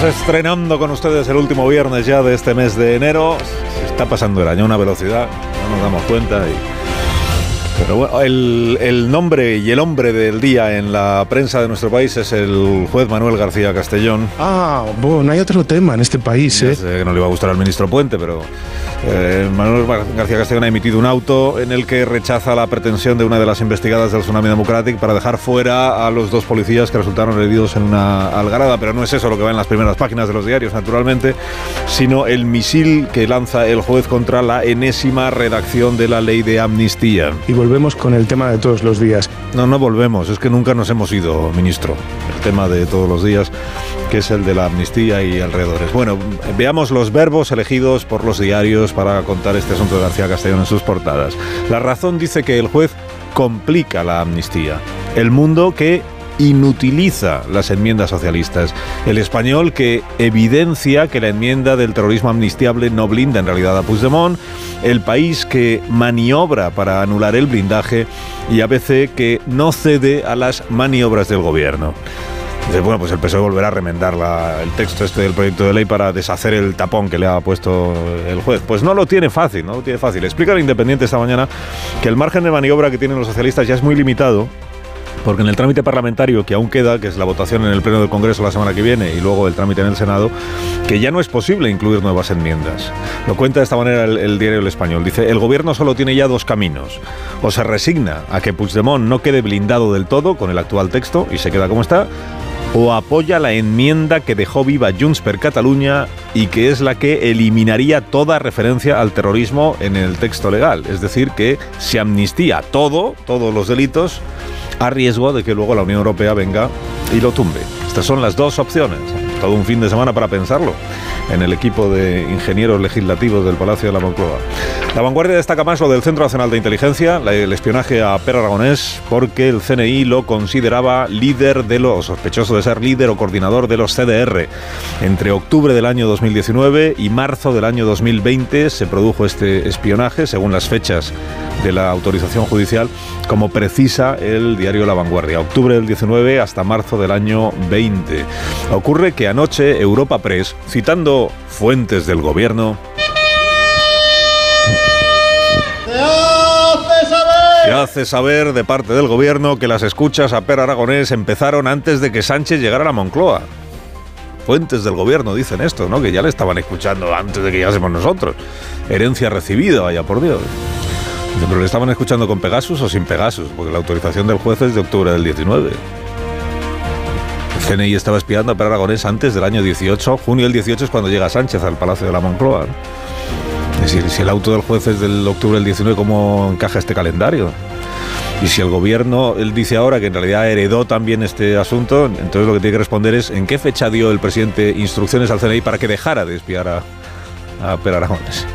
Estamos estrenando con ustedes el último viernes ya de este mes de enero. Se está pasando el año a una velocidad, no nos damos cuenta. Pero bueno, el, el, nombre y el hombre del día en la prensa de nuestro país es el juez Manuel García Castellón. Ah, bueno, hay otro tema en este país, Ya ¿eh? sé que no le iba a gustar al ministro Puente, pero eh, Manuel García Castellón ha emitido un auto en el que rechaza la pretensión de una de las investigadas del Tsunami Democratic para dejar fuera a los dos policías que resultaron heridos en una algarada. Pero no es eso lo que va en las primeras páginas de los diarios, naturalmente, sino el misil que lanza el juez contra la enésima redacción de la ley de amnistía. Y volvemos con el tema de todos los días. No, no volvemos, es que nunca nos hemos ido, ministro. El tema de todos los días, que es el de la amnistía y alrededores. Bueno, veamos los verbos elegidos por los diarios para contar este asunto de García Castellón en sus portadas. La razón dice que el juez complica la amnistía. El mundo que inutiliza las enmiendas socialistas. El español que evidencia que la enmienda del terrorismo amnistiable no blinda en realidad a Puigdemont. El país que maniobra para anular el blindaje y ABC que no cede a las maniobras del gobierno. Dice, bueno, pues el PSOE volverá a remendar el texto este del proyecto de ley para deshacer el tapón que le ha puesto el juez. Pues no lo tiene fácil, no lo tiene fácil. Explica el Independiente esta mañana que el margen de maniobra que tienen los socialistas ya es muy limitado porque en el trámite parlamentario que aún queda, que es la votación en el Pleno del Congreso la semana que viene y luego el trámite en el Senado, que ya no es posible incluir nuevas enmiendas. Lo cuenta de esta manera el, el, diario El Español. Dice, el gobierno solo tiene ya dos caminos. O se resigna a que Puigdemont no quede blindado del todo con el actual texto y se queda como está, o apoya la enmienda que dejó viva Junts per Catalunya y que es la que eliminaría toda referencia al terrorismo en el texto legal. Es decir, que se amnistía todo, todos los delitos, a riesgo de que luego la Unión Europea venga y lo tumbe. Estas son las dos opciones. Todo un fin de semana para pensarlo en el equipo de ingenieros legislativos del Palacio de la Moncloa. La vanguardia destaca más lo del Centro Nacional de Inteligencia, el espionaje a Per Aragonés, porque el CNI lo consideraba líder de los, sospechoso de ser líder o coordinador de los CDR. Entre octubre del año 2019 y marzo del año 2020 se produjo este espionaje, según las fechas de la autorización judicial, como precisa el diario La Vanguardia. Octubre del 19 hasta marzo del año 20. Ocurre que anoche Europa Press, citando fuentes del gobierno, Se hace saber de parte del gobierno que las escuchas a Per Aragonés empezaron antes de que Sánchez llegara a la Moncloa. Fuentes del gobierno dicen esto, ¿no? Que ya le estaban escuchando antes de que llegásemos nosotros. Herencia recibida, vaya por Dios. Pero le estaban escuchando con Pegasus o sin Pegasus, porque la autorización del juez es de octubre del 19. CNI estaba espiando a Per Aragonés antes del año 18. Junio del 18 es cuando llega Sánchez al Palacio de la Moncloa. Es decir, si el auto del juez es del octubre del 19, ¿cómo encaja este calendario? Y si el gobierno, él dice ahora que en realidad heredó también este asunto, entonces lo que tiene que responder es en qué fecha dio el presidente instrucciones al CNI para que dejara de espiar a, a Per Aragones.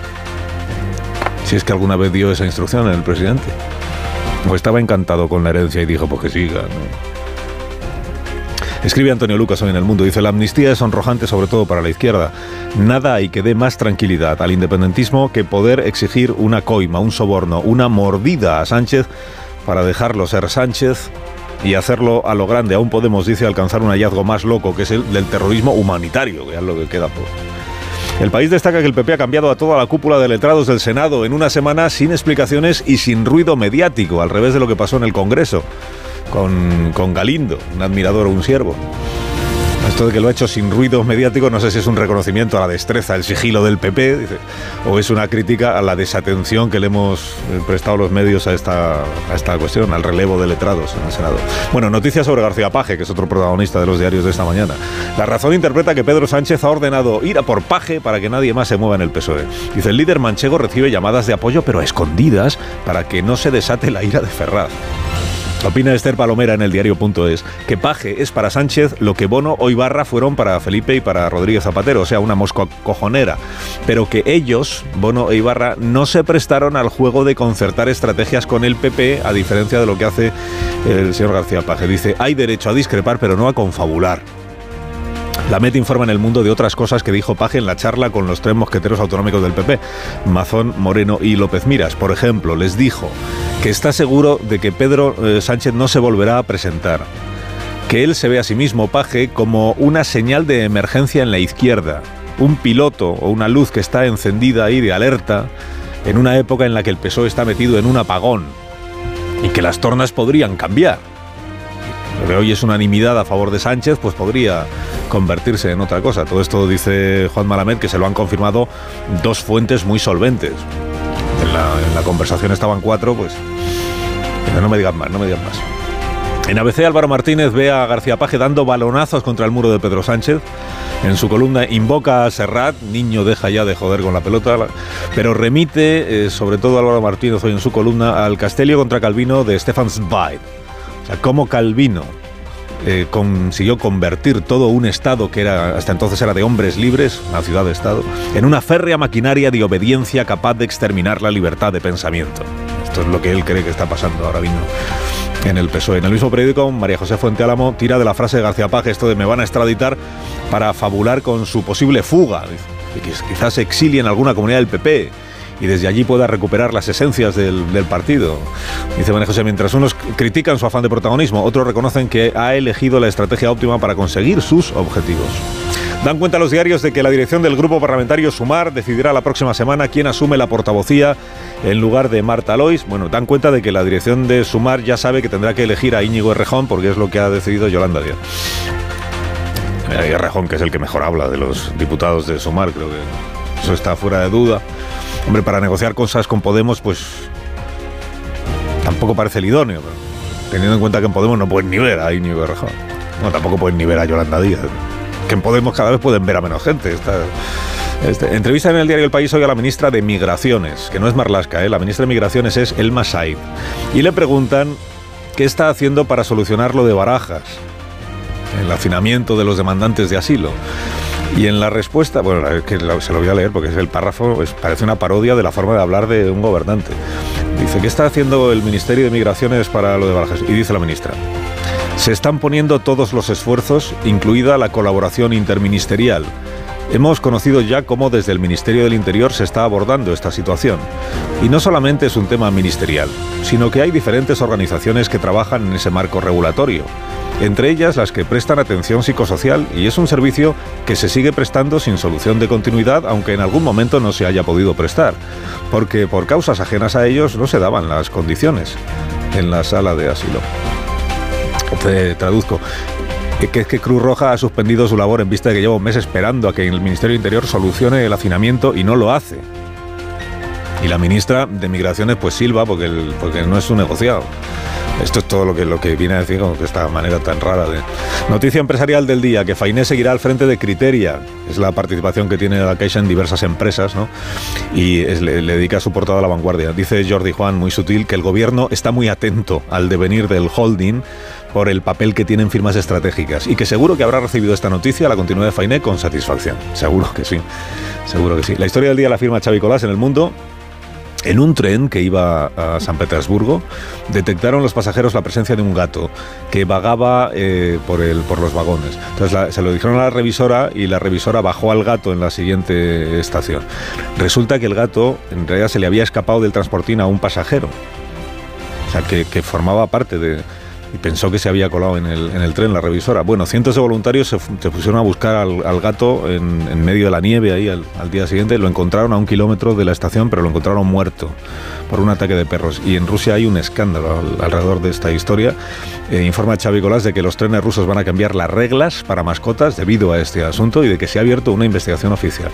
Si es que alguna vez dio esa instrucción el presidente. O estaba encantado con la herencia y dijo, pues que siga. Escribe Antonio Lucas hoy en El Mundo, dice, la amnistía es sonrojante sobre todo para la izquierda. Nada hay que dé más tranquilidad al independentismo que poder exigir una coima, un soborno, una mordida a Sánchez para dejarlo ser Sánchez y hacerlo a lo grande. Aún podemos, dice, alcanzar un hallazgo más loco, que es el del terrorismo humanitario, que es lo que queda por... El país destaca que el PP ha cambiado a toda la cúpula de letrados del Senado en una semana sin explicaciones y sin ruido mediático, al revés de lo que pasó en el Congreso con, Galindo, un admirador o un siervo. Esto de que lo ha hecho sin ruido mediático, no sé si es un reconocimiento a la destreza, el sigilo del PP, o es una crítica a la desatención que le hemos eh, prestado los medios a esta, a esta cuestión, al relevo de letrados en el Senado. Bueno, noticias sobre García Paje, que es otro protagonista de los diarios de esta mañana. La razón interpreta que Pedro Sánchez ha ordenado ir a por Paje para que nadie más se mueva en el PSOE. Dice, el líder manchego recibe llamadas de apoyo, pero a escondidas, para que no se desate la ira de Ferraz. Opina Esther Palomera en el diario.es que Paje es para Sánchez lo que Bono o Ibarra fueron para Felipe y para Rodríguez Zapatero, o sea, una mosca cojonera, pero que ellos, Bono e Ibarra, no se prestaron al juego de concertar estrategias con el PP, a diferencia de lo que hace el señor García Paje. Dice, hay derecho a discrepar, pero no a confabular. La MET informa en el mundo de otras cosas que dijo Paje en la charla con los tres mosqueteros autonómicos del PP, Mazón, Moreno y López Miras. Por ejemplo, les dijo que está seguro de que Pedro eh, Sánchez no se volverá a presentar, que él se ve a sí mismo, Paje, como una señal de emergencia en la izquierda, un piloto o una luz que está encendida ahí de alerta en una época en la que el PSOE está metido en un apagón y que las tornas podrían cambiar. Lo hoy es unanimidad a favor de Sánchez, pues podría convertirse en otra cosa. Todo esto dice Juan Malamed que se lo han confirmado dos fuentes muy solventes. En la, conversación estaban cuatro, pues no me digan más, no me digan más. En ABC Álvaro Martínez ve a García Paje dando balonazos contra el muro de Pedro Sánchez. En su columna invoca a Serrat, niño deja ya de joder con la pelota, pero remite, eh, sobre todo Álvaro Martínez hoy en su columna, al Castelio contra Calvino de Stefan Zweig. Cómo Calvino eh, consiguió convertir todo un Estado que era hasta entonces era de hombres libres, una ciudad de Estado, en una férrea maquinaria de obediencia capaz de exterminar la libertad de pensamiento. Esto es lo que él cree que está pasando ahora mismo en el PSOE. En el mismo periódico, María José Fuente Álamo tira de la frase de García Page esto de me van a extraditar para fabular con su posible fuga. Y quizás exilie en alguna comunidad del PP y desde allí pueda recuperar las esencias del, partido. Dice María José, mientras unos critican su afán de protagonismo, otros reconocen que ha elegido la estrategia óptima para conseguir sus objetivos. Dan cuenta los diarios de que la dirección del grupo parlamentario Sumar decidirá la próxima semana quién asume la portavocía en lugar de Marta Lois. Bueno, dan cuenta de que la dirección de Sumar ya sabe que tendrá que elegir a Íñigo Errejón porque es lo que ha decidido Yolanda Díaz. Errejón, que es el que mejor habla de los diputados de Sumar, creo que eso está fuera de duda. Hombre, para negociar cosas con Podemos, pues tampoco parece el idóneo, teniendo en cuenta que en Podemos no pueden ni ver a Íñigo Rejón. No, tampoco pueden ni ver a Yolanda Díaz. Que en Podemos cada vez pueden ver a menos gente. Este, entrevista en el diario El País hoy a la ministra de Migraciones, que no es Marlasca, ¿eh? la ministra de Migraciones es Elma Said. Y le preguntan qué está haciendo para solucionar lo de Barajas, el hacinamiento de los demandantes de asilo. Y en la respuesta, bueno, es que se lo voy a leer porque es el párrafo, parece una parodia de la forma de hablar de un gobernante. Dice, ¿qué está haciendo el Ministerio de Migraciones para lo de Barajas? Y dice la ministra, se están poniendo todos los esfuerzos, incluida la colaboración interministerial. Hemos conocido ya cómo desde el Ministerio del Interior se está abordando esta situación. Y no solamente es un tema ministerial, sino que hay diferentes organizaciones que trabajan en ese marco regulatorio entre ellas las que prestan atención psicosocial y es un servicio que se sigue prestando sin solución de continuidad, aunque en algún momento no se haya podido prestar, porque por causas ajenas a ellos no se daban las condiciones en la sala de asilo. Traduzco que es que Cruz Roja ha suspendido su labor en vista de que lleva un mes esperando a que el Ministerio Interior solucione el hacinamiento y no lo hace. Y la ministra de Migraciones pues silba porque, porque no es un negociado. Esto es todo lo que, lo que viene a decir con esta manera tan rara de... Noticia empresarial del día, que Fainé seguirá al frente de Criteria. Es la participación que tiene la Caixa en diversas empresas, ¿no? Y le, dedica su portada a la vanguardia. Dice Jordi Juan, muy sutil, que el gobierno está muy atento al devenir del holding por el papel que tienen firmas estratégicas y que seguro que habrá recibido esta noticia, la continuidad de Fainé, con satisfacción. Seguro que sí, seguro que sí. La historia del día la firma Xavi Colás en el mundo en un tren que iba a San Petersburgo, detectaron los pasajeros la presencia de un gato que vagaba eh, por, el, por los vagones. Entonces se lo dijeron a la revisora y la revisora bajó al gato en la siguiente estación. Resulta que el gato en realidad se le había escapado del transportín a un pasajero. O sea, que, formaba parte de, y pensó que se había colado en el, en el tren la revisora. Bueno, cientos de voluntarios se, pusieron a buscar al, gato en, medio de la nieve ahí al, día siguiente. Lo encontraron a un kilómetro de la estación, pero lo encontraron muerto por un ataque de perros. Y en Rusia hay un escándalo alrededor de esta historia. Eh, informa Xavi Colás de que los trenes rusos van a cambiar las reglas para mascotas debido a este asunto y de que se ha abierto una investigación oficial.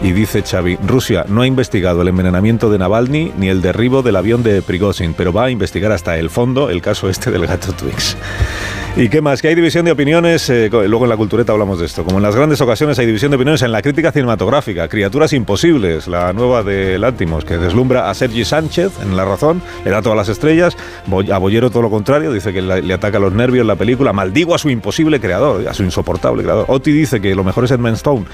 Y dice Xavi, Rusia no ha investigado el envenenamiento de Navalny ni el derribo del avión de Prigozhin, pero va a investigar hasta el fondo el caso este del gato ¿Y qué más? Que hay división de opiniones, eh, luego en la cultureta hablamos de esto. Como en las grandes ocasiones hay división de opiniones en la crítica cinematográfica. Criaturas Imposibles, la nueva de Lántimos, que deslumbra a Sergi Sánchez en La Razón, le da todas las estrellas. A Bollero todo lo contrario, dice que le ataca los nervios la película. Maldigo a su imposible creador, a su insoportable creador. Oti dice que lo mejor es Edmund Stone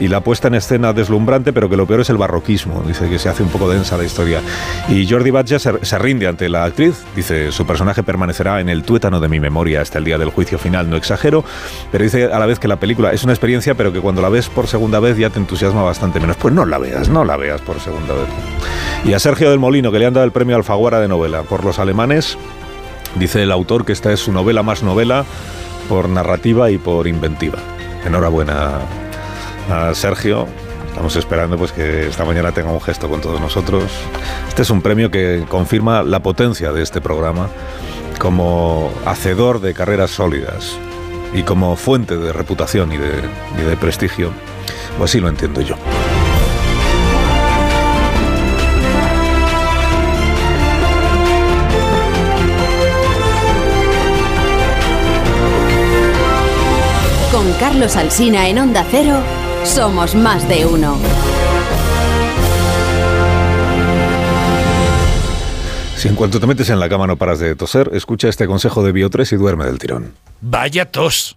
y la puesta en escena deslumbrante, pero que lo peor es el barroquismo. Dice que se hace un poco densa la historia. Y Jordi Batlle se, rinde ante la actriz. Dice, su personaje permanecerá en el tuétano de mi memoria hasta el día del juicio final. No exagero, pero dice a la vez que la película es una experiencia, pero que cuando la ves por segunda vez ya te entusiasma bastante menos. Pues no la veas, no la veas por segunda vez. Y a Sergio del Molino, que le han dado el premio Alfaguara de novela por los alemanes, dice el autor que esta es su novela más novela por narrativa y por inventiva. Enhorabuena, a Sergio. Estamos esperando pues que esta mañana tenga un gesto con todos nosotros. Este es un premio que confirma la potencia de este programa como hacedor de carreras sólidas y como fuente de reputación y de, y de prestigio. O así lo entiendo yo. Con Carlos Alsina en Onda Cero. Somos más de uno. Si en cuanto te metes en la cama no paras de toser, escucha este consejo de Bio3 y duerme del tirón. Vaya tos.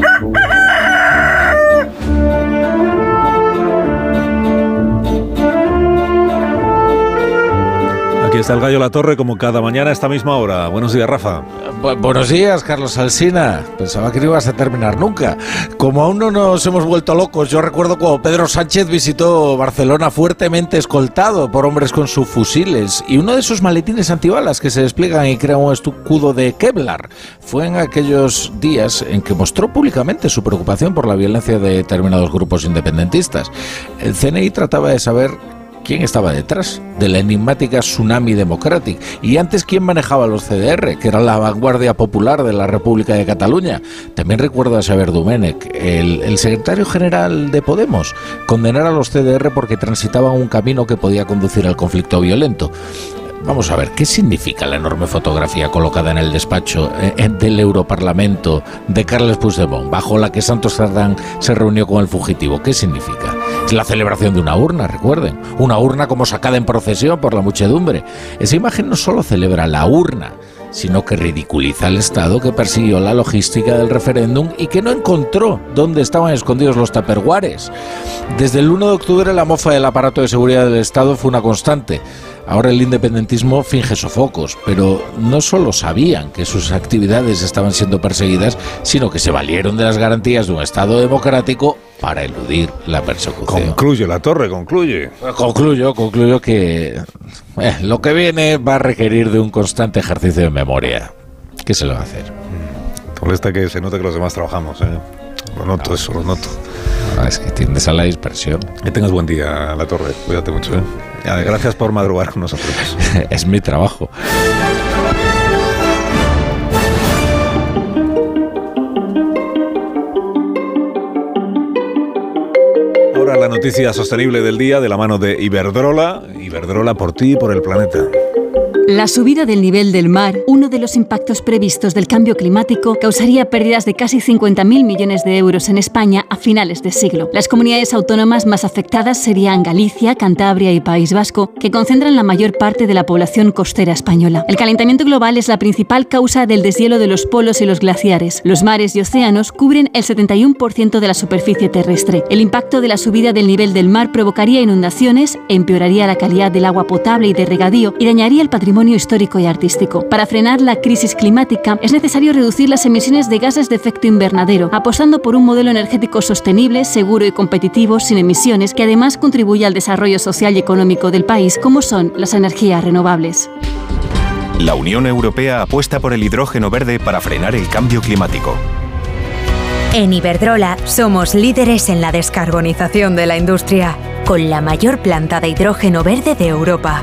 Ha ha ha! Aquí está el gallo La Torre como cada mañana a esta misma hora. Buenos días, Rafa. buenos días, Carlos Alsina. Pensaba que no ibas a terminar nunca. Como aún no nos hemos vuelto locos, yo recuerdo cuando Pedro Sánchez visitó Barcelona fuertemente escoltado por hombres con sus fusiles y uno de sus maletines antibalas que se despliegan y crean un escudo de Kevlar. Fue en aquellos días en que mostró públicamente su preocupación por la violencia de determinados grupos independentistas. El CNI trataba de saber quién estaba detrás de la enigmática Tsunami Democratic y antes quién manejaba los CDR, que era la vanguardia popular de la República de Cataluña. También recuerdo a Xavier Domènech, el, secretario general de Podemos, condenar a los CDR porque transitaban un camino que podía conducir al conflicto violento. Vamos a ver, ¿qué significa la enorme fotografía colocada en el despacho eh, del Europarlamento de Carles Puigdemont, bajo la que Santos Cerdán se reunió con el fugitivo? ¿Qué significa? La celebración de una urna, recuerden. Una urna como sacada en procesión por la muchedumbre. Esa imagen no solo celebra la urna, sino que ridiculiza al Estado que persiguió la logística del referéndum y que no encontró dónde estaban escondidos los taperguares. Desde el 1 de octubre la mofa del aparato de seguridad del Estado fue una constante. Ahora el independentismo finge sofocos, pero no solo sabían que sus actividades estaban siendo perseguidas, sino que se valieron de las garantías de un Estado democrático para eludir la persecución. Concluye la torre, concluye. Concluyo, concluyo que eh, lo que viene va a requerir de un constante ejercicio de memoria. ¿Qué se lo va a hacer? Te molesta que se note que los demás trabajamos, ¿eh? Lo noto, eso, lo noto. es que tiendes a la dispersión. Que tengas buen día, La Torre. Cuídate mucho, ¿eh? Gracias por madrugar con nosotros. es mi trabajo. Ahora la noticia sostenible del día de la mano de Iberdrola. Iberdrola por ti y por el planeta. La subida del nivel del mar, uno de los impactos previstos del cambio climático, causaría pérdidas de casi 50.000 millones de euros en España a finales de siglo. Las comunidades autónomas más afectadas serían Galicia, Cantabria y País Vasco, que concentran la mayor parte de la población costera española. El calentamiento global es la principal causa del deshielo de los polos y los glaciares. Los mares y océanos cubren el 71% de la superficie terrestre. El impacto de la subida del nivel del mar provocaría inundaciones, empeoraría la calidad del agua potable y de regadío y dañaría el patrimonio histórico y artístico. Para frenar la crisis climática es necesario reducir las emisiones de gases de efecto invernadero, apostando por un modelo energético sostenible, seguro y competitivo, sin emisiones, que además contribuya al desarrollo social y económico del país, como son las energías renovables. La Unión Europea apuesta por el hidrógeno verde para frenar el cambio climático. En Iberdrola somos líderes en la descarbonización de la industria, con la mayor planta de hidrógeno verde de Europa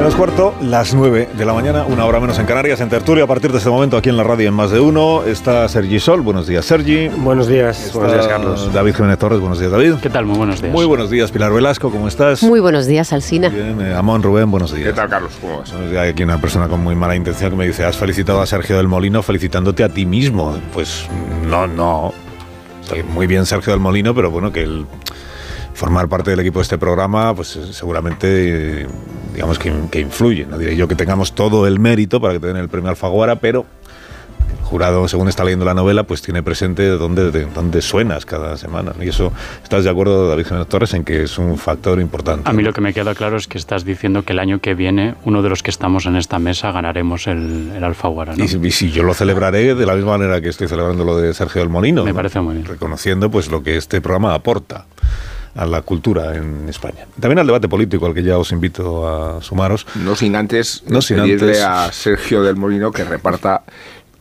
Menos cuarto, las 9 de la mañana, una hora menos en Canarias, en tertulia. A partir de este momento, aquí en la radio en más de uno, está Sergi Sol. Buenos días, Sergi. Buenos días, buenos días, Carlos. David Jiménez Torres, buenos días, David. ¿Qué tal? Muy buenos días. Muy buenos días, Pilar Velasco, ¿cómo estás? Muy buenos días, Alsina. Bien, eh, Amón Rubén, buenos días. ¿Qué tal, Carlos? ¿Cómo vas? Hay aquí una persona con muy mala intención que me dice: Has felicitado a Sergio del Molino felicitándote a ti mismo. Pues no, no. Estoy muy bien, Sergio del Molino, pero bueno, que el formar parte del equipo de este programa, pues eh, seguramente, eh, digamos que, que, influye. No diré yo que tengamos todo el mérito para que te den el premio Alfaguara, pero el jurado, según está leyendo la novela, pues tiene presente dónde, de, dónde suenas cada semana. Y eso, ¿estás de acuerdo, David Jiménez Torres, en que es un factor importante? A mí lo que me queda claro es que estás diciendo que el año que viene, uno de los que estamos en esta mesa ganaremos el, el Alfaguara. ¿no? Y, y, si yo lo celebraré de la misma manera que estoy celebrando lo de Sergio del Molino. Me ¿no? parece muy bien. Reconociendo pues lo que este programa aporta a la cultura en España. También al debate político al que ya os invito a sumaros. No sin antes no sin pedirle antes. a Sergio del Molino que reparta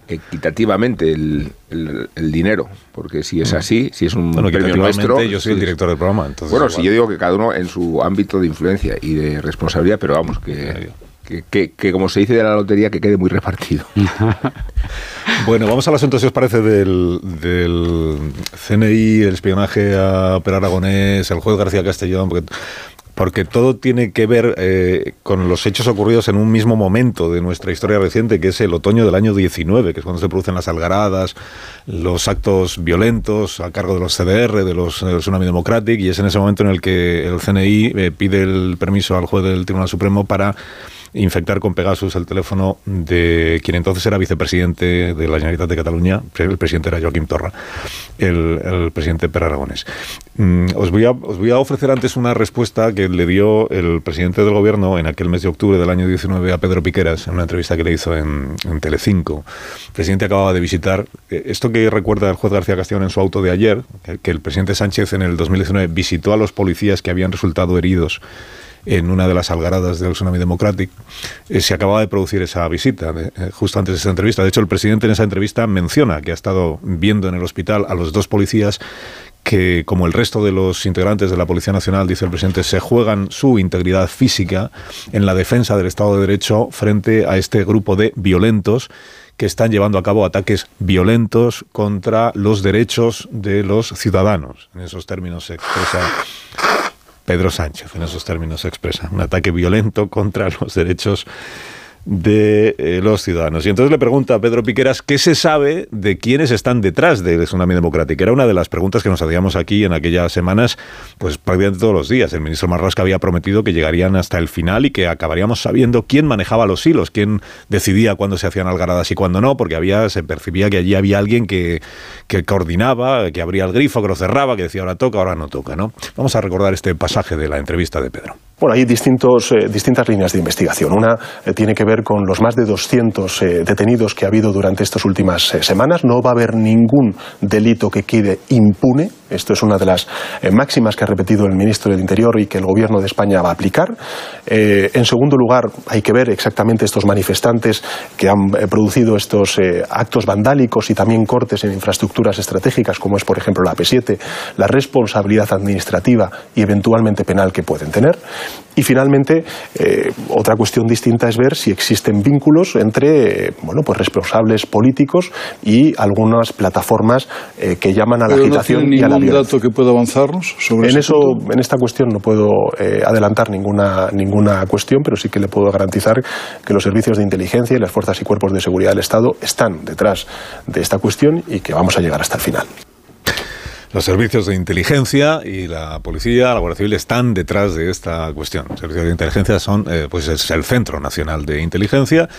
equitativamente el, el, el, dinero, porque si es así, si es un bueno, premio nuestro... yo soy el director del programa, entonces... Bueno, si yo digo que cada uno en su ámbito de influencia y de responsabilidad, pero vamos, que... Que, como se dice de la lotería, que quede muy repartido. bueno, vamos al asunto, si os parece, del, del CNI, el espionaje a Per Aragonés, el juez García Castellón, porque porque todo tiene que ver eh, con los hechos ocurridos en un mismo momento de nuestra historia reciente, que es el otoño del año 19, que es cuando se producen las algaradas, los actos violentos a cargo de los CDR, de los del Tsunami Democratic, y es en ese momento en el que el CNI eh, pide el permiso al juez del Tribunal Supremo para infectar con Pegasus el teléfono de quien entonces era vicepresidente de la Generalitat de Cataluña, el presidente era Joaquim Torra, el, el presidente Per Aragonés. Mm, os, voy a, os voy a ofrecer antes una respuesta que le dio el presidente del gobierno en aquel mes de octubre del año 19 a Pedro Piqueras, en una entrevista que le hizo en, en Telecinco. El presidente acababa de visitar, eh, esto que recuerda el juez García Castellón en su auto de ayer, que el presidente Sánchez en el 2019 visitó a los policías que habían resultado heridos en una de las algaradas del Tsunami Democratic, eh, se acababa de producir esa visita, eh, justo antes de esa entrevista. De hecho, el presidente en esa entrevista menciona que ha estado viendo en el hospital a los dos policías que, como el resto de los integrantes de la Policía Nacional, dice el presidente, se juegan su integridad física en la defensa del Estado de Derecho frente a este grupo de violentos que están llevando a cabo ataques violentos contra los derechos de los ciudadanos. En esos términos se expresa Pedro Sánchez, en esos términos expresa, un ataque violento contra los derechos de eh, los ciudadanos. Y entonces le pregunta a Pedro Piqueras qué se sabe de quiénes están detrás del tsunami democrático. Era una de las preguntas que nos hacíamos aquí en aquellas semanas, pues prácticamente todos los días. El ministro Marrasca había prometido que llegarían hasta el final y que acabaríamos sabiendo quién manejaba los hilos, quién decidía cuándo se hacían algaradas y cuándo no, porque había se percibía que allí había alguien que, que coordinaba, que abría el grifo, que lo cerraba, que decía ahora toca, ahora no toca. ¿no? Vamos a recordar este pasaje de la entrevista de Pedro. Bueno, hay distintos, eh, distintas líneas de investigación. Una eh, tiene que ver con los más de 200 eh, detenidos que ha habido durante estas últimas eh, semanas. No va a haber ningún delito que quede impune. Esto es una de las eh, máximas que ha repetido el ministro del Interior y que el Gobierno de España va a aplicar. Eh, en segundo lugar, hay que ver exactamente estos manifestantes que han eh, producido estos actos vandálicos y también cortes en infraestructuras estratégicas, como es, por ejemplo, la P7, la responsabilidad administrativa y eventualmente penal que pueden tener. Y finalmente, otra cuestión distinta es ver si existen vínculos entre bueno, pues responsables políticos y algunas plataformas que llaman a la agitación y a la dato que pueda avanzarnos sobre en eso en esta cuestión no puedo eh, adelantar ninguna ninguna cuestión pero sí que le puedo garantizar que los servicios de inteligencia y las fuerzas y cuerpos de seguridad del Estado están detrás de esta cuestión y que vamos a llegar hasta el final. Los servicios de inteligencia y la policía, la Guardia Civil están detrás de esta cuestión. Los servicios de inteligencia son, eh, pues es el Centro Nacional de Inteligencia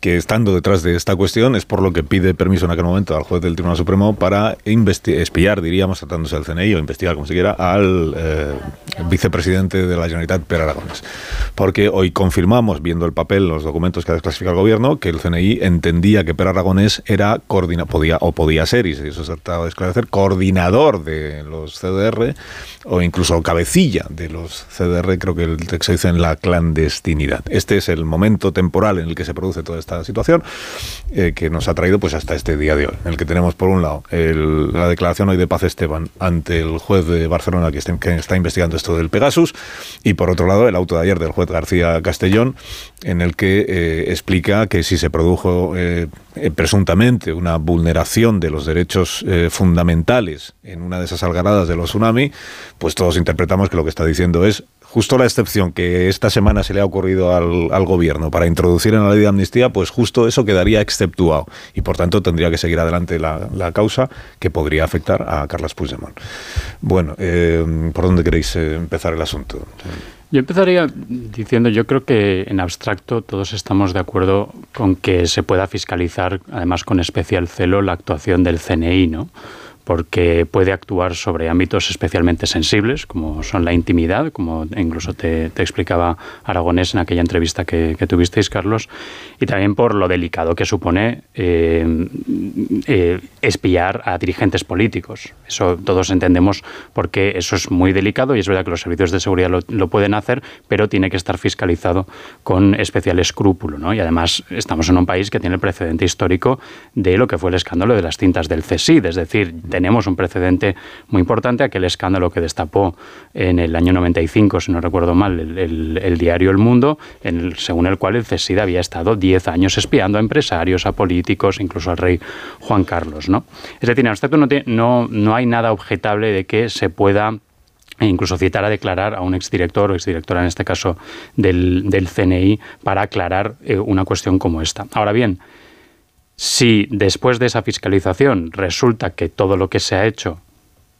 que estando detrás de esta cuestión es por lo que pide permiso en aquel momento al juez del Tribunal Supremo para espiar, diríamos, tratándose del CNI o investigar, como se quiera, al eh, vicepresidente de la Generalitat, Per Aragones. Porque hoy confirmamos, viendo el papel, los documentos que ha desclasificado el gobierno, que el CNI entendía que Per Aragonés era coordina, podía, o podía ser, y eso se trataba de esclarecer, coordinador de los CDR o incluso cabecilla de los CDR, creo que el texto dice en la clandestinidad. Este es el momento temporal en el que se produce toda esta esta situación eh, que nos ha traído pues hasta este día de hoy, en el que tenemos por un lado la declaración hoy de Paz Esteban ante el juez de Barcelona que está, que está investigando esto del Pegasus y por otro lado el auto de ayer del juez García Castellón en el que eh, explica que si se produjo eh, presuntamente una vulneración de los derechos fundamentales en una de esas algaradas de los tsunami, pues todos interpretamos que lo que está diciendo es justo la excepción que esta semana se le ha ocurrido al, gobierno para introducir en la ley de amnistía, pues justo eso quedaría exceptuado y por tanto tendría que seguir adelante la, causa que podría afectar a Carlos Puigdemont. Bueno, eh, ¿por dónde queréis eh, empezar el asunto? Yo empezaría diciendo, yo creo que en abstracto todos estamos de acuerdo con que se pueda fiscalizar, además con especial celo, la actuación del CNI, ¿no? Porque puede actuar sobre ámbitos especialmente sensibles, como son la intimidad, como incluso te, explicaba Aragonés en aquella entrevista que, tuvisteis, Carlos, y también por lo delicado que supone eh, eh, espiar a dirigentes políticos. Eso todos entendemos porque eso es muy delicado y es verdad que los servicios de seguridad lo, pueden hacer, pero tiene que estar fiscalizado con especial escrúpulo. ¿no? Y además estamos en un país que tiene el precedente histórico de lo que fue el escándalo de las cintas del CSID, es decir, tenemos un precedente muy importante, aquel escándalo que destapó en el año 95, si no recuerdo mal, el, diario El Mundo, en según el cual el CSID había estado 10 años espiando a empresarios, a políticos, incluso al rey Juan Carlos. ¿no? Es decir, en abstracto no, no, no hay nada objetable de que se pueda e incluso citar a declarar a un exdirector o exdirectora, en este caso del, del CNI, para aclarar eh, una cuestión como esta. Ahora bien, si después de esa fiscalización resulta que todo lo que se ha hecho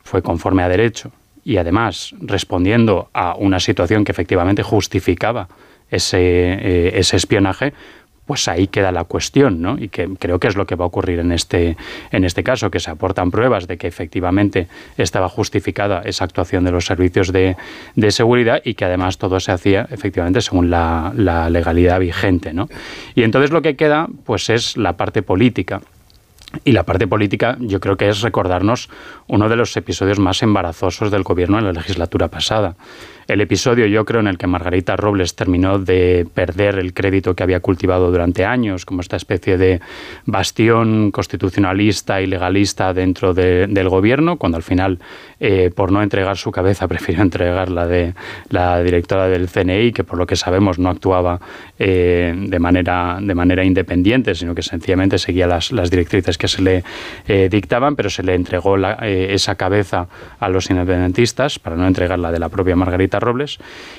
fue conforme a derecho y además respondiendo a una situación que efectivamente justificaba ese, eh, ese espionaje, pues ahí queda la cuestión, ¿no? Y que creo que es lo que va a ocurrir en este, en este caso, que se aportan pruebas de que efectivamente estaba justificada esa actuación de los servicios de, seguridad y que además todo se hacía efectivamente según la, la legalidad vigente, ¿no? Y entonces lo que queda, pues es la parte política. Y la parte política yo creo que es recordarnos uno de los episodios más embarazosos del gobierno en la legislatura pasada el episodio, yo creo, en el que Margarita Robles terminó de perder el crédito que había cultivado durante años, como esta especie de bastión constitucionalista y legalista dentro del gobierno, cuando al final, eh, por no entregar su cabeza, prefirió entregar la de la directora del CNI, que por lo que sabemos no actuaba eh, de, manera, de manera independiente, sino que sencillamente seguía las, directrices que se le eh, dictaban, pero se le entregó esa cabeza a los independentistas para no entregarla de la propia Margarita Robles,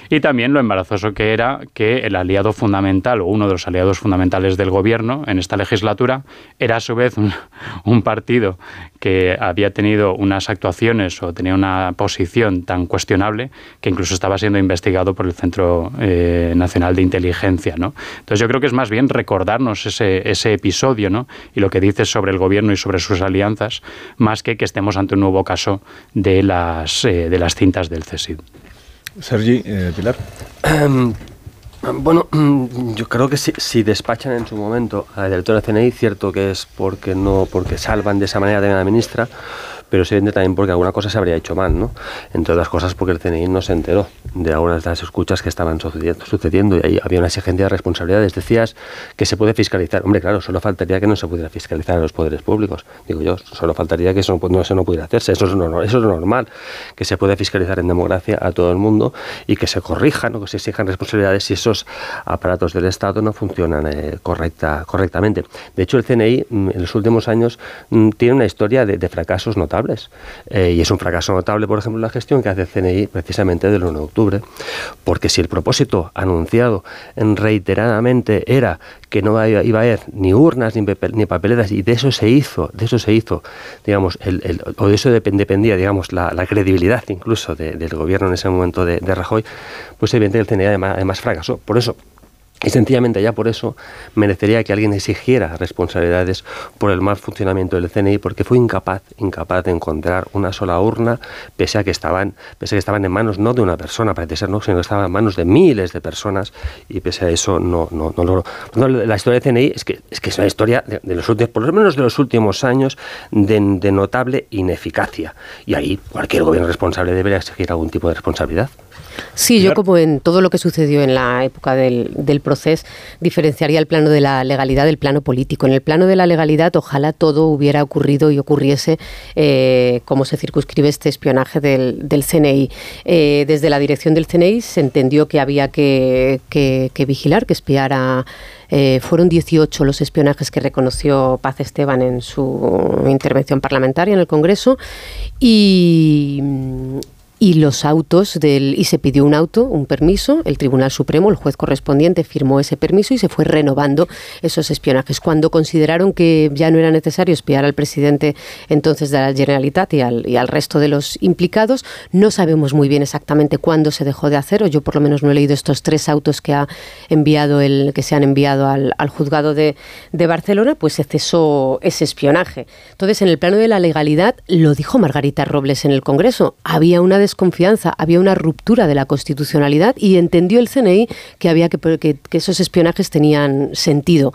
y también lo embarazoso que era que el aliado fundamental o uno de los aliados fundamentales del gobierno en esta legislatura era a su vez un, partido que había tenido unas actuaciones o tenía una posición tan cuestionable que incluso estaba siendo investigado por el Centro eh, Nacional de Inteligencia. ¿no? Entonces yo creo que es más bien recordarnos ese, ese episodio ¿no? y lo que dice sobre el gobierno y sobre sus alianzas, más que que estemos ante un nuevo caso de las, eh, de las cintas del CSID. Sergi, eh, Pilar. Em, bueno, yo creo que si, despachan en su momento a la directora de CNI, cierto que es porque no porque salvan de esa manera de la ministra, pero es evidente también porque alguna cosa se habría hecho mal, ¿no? Entre otras cosas porque el CNI no se enteró de algunas de las escuchas que estaban sucediendo, y ahí había una exigencia de responsabilidades. Decías que se puede fiscalizar. Hombre, claro, solo faltaría que no se pudiera fiscalizar a los poderes públicos. Digo yo, solo faltaría que eso no, eso no pudiera hacerse. Eso es, normal, eso es normal, que se puede fiscalizar en democracia a todo el mundo y que se corrijan o que se exijan responsabilidades si esos aparatos del Estado no funcionan eh, correcta, correctamente. De hecho, el CNI mm, en los últimos años mm, tiene una historia de, fracasos notables. Eh, y es un fracaso notable, por ejemplo, la gestión que hace el CNI precisamente del 1 de octubre. Porque si el propósito anunciado reiteradamente era que no iba a haber ni urnas ni, ni papeleras, y de eso se hizo, de eso se hizo, digamos, el, o de eso dependía, digamos, la, credibilidad incluso del gobierno en ese momento de, Rajoy, pues evidentemente el CNI además, además fracasó. Por eso, y sencillamente ya por eso merecería que alguien exigiera responsabilidades por el mal funcionamiento del CNI, porque fue incapaz, incapaz de encontrar una sola urna, pese a que estaban, pese a que estaban en manos no de una persona, parece ser no, sino que estaban en manos de miles de personas, y pese a eso no, no, no logró. la historia del CNI es que es que es una historia de, los últimos, por lo menos de los últimos años, de, de notable ineficacia. Y ahí cualquier gobierno responsable debería exigir algún tipo de responsabilidad. Sí, yo como en todo lo que sucedió en la época del, del proceso, diferenciaría el plano de la legalidad del plano político. En el plano de la legalidad, ojalá todo hubiera ocurrido y ocurriese eh, como se circunscribe este espionaje del, del CNI. Eh, desde la dirección del CNI se entendió que había que, que, vigilar, que espiar a... Eh, fueron 18 los espionajes que reconoció Paz Esteban en su intervención parlamentaria en el Congreso y, y los autos del y se pidió un auto, un permiso, el Tribunal Supremo, el juez correspondiente firmó ese permiso y se fue renovando esos espionajes. Cuando consideraron que ya no era necesario espiar al presidente entonces de la Generalitat y al, y al resto de los implicados, no sabemos muy bien exactamente cuándo se dejó de hacer, o yo por lo menos no he leído estos tres autos que ha enviado el que se han enviado al, al juzgado de, de Barcelona, pues se cesó ese espionaje. Entonces, en el plano de la legalidad, lo dijo Margarita Robles en el Congreso, había una desconfianza, había una ruptura de la constitucionalidad y entendió el CNI que había que, esos espionajes tenían sentido.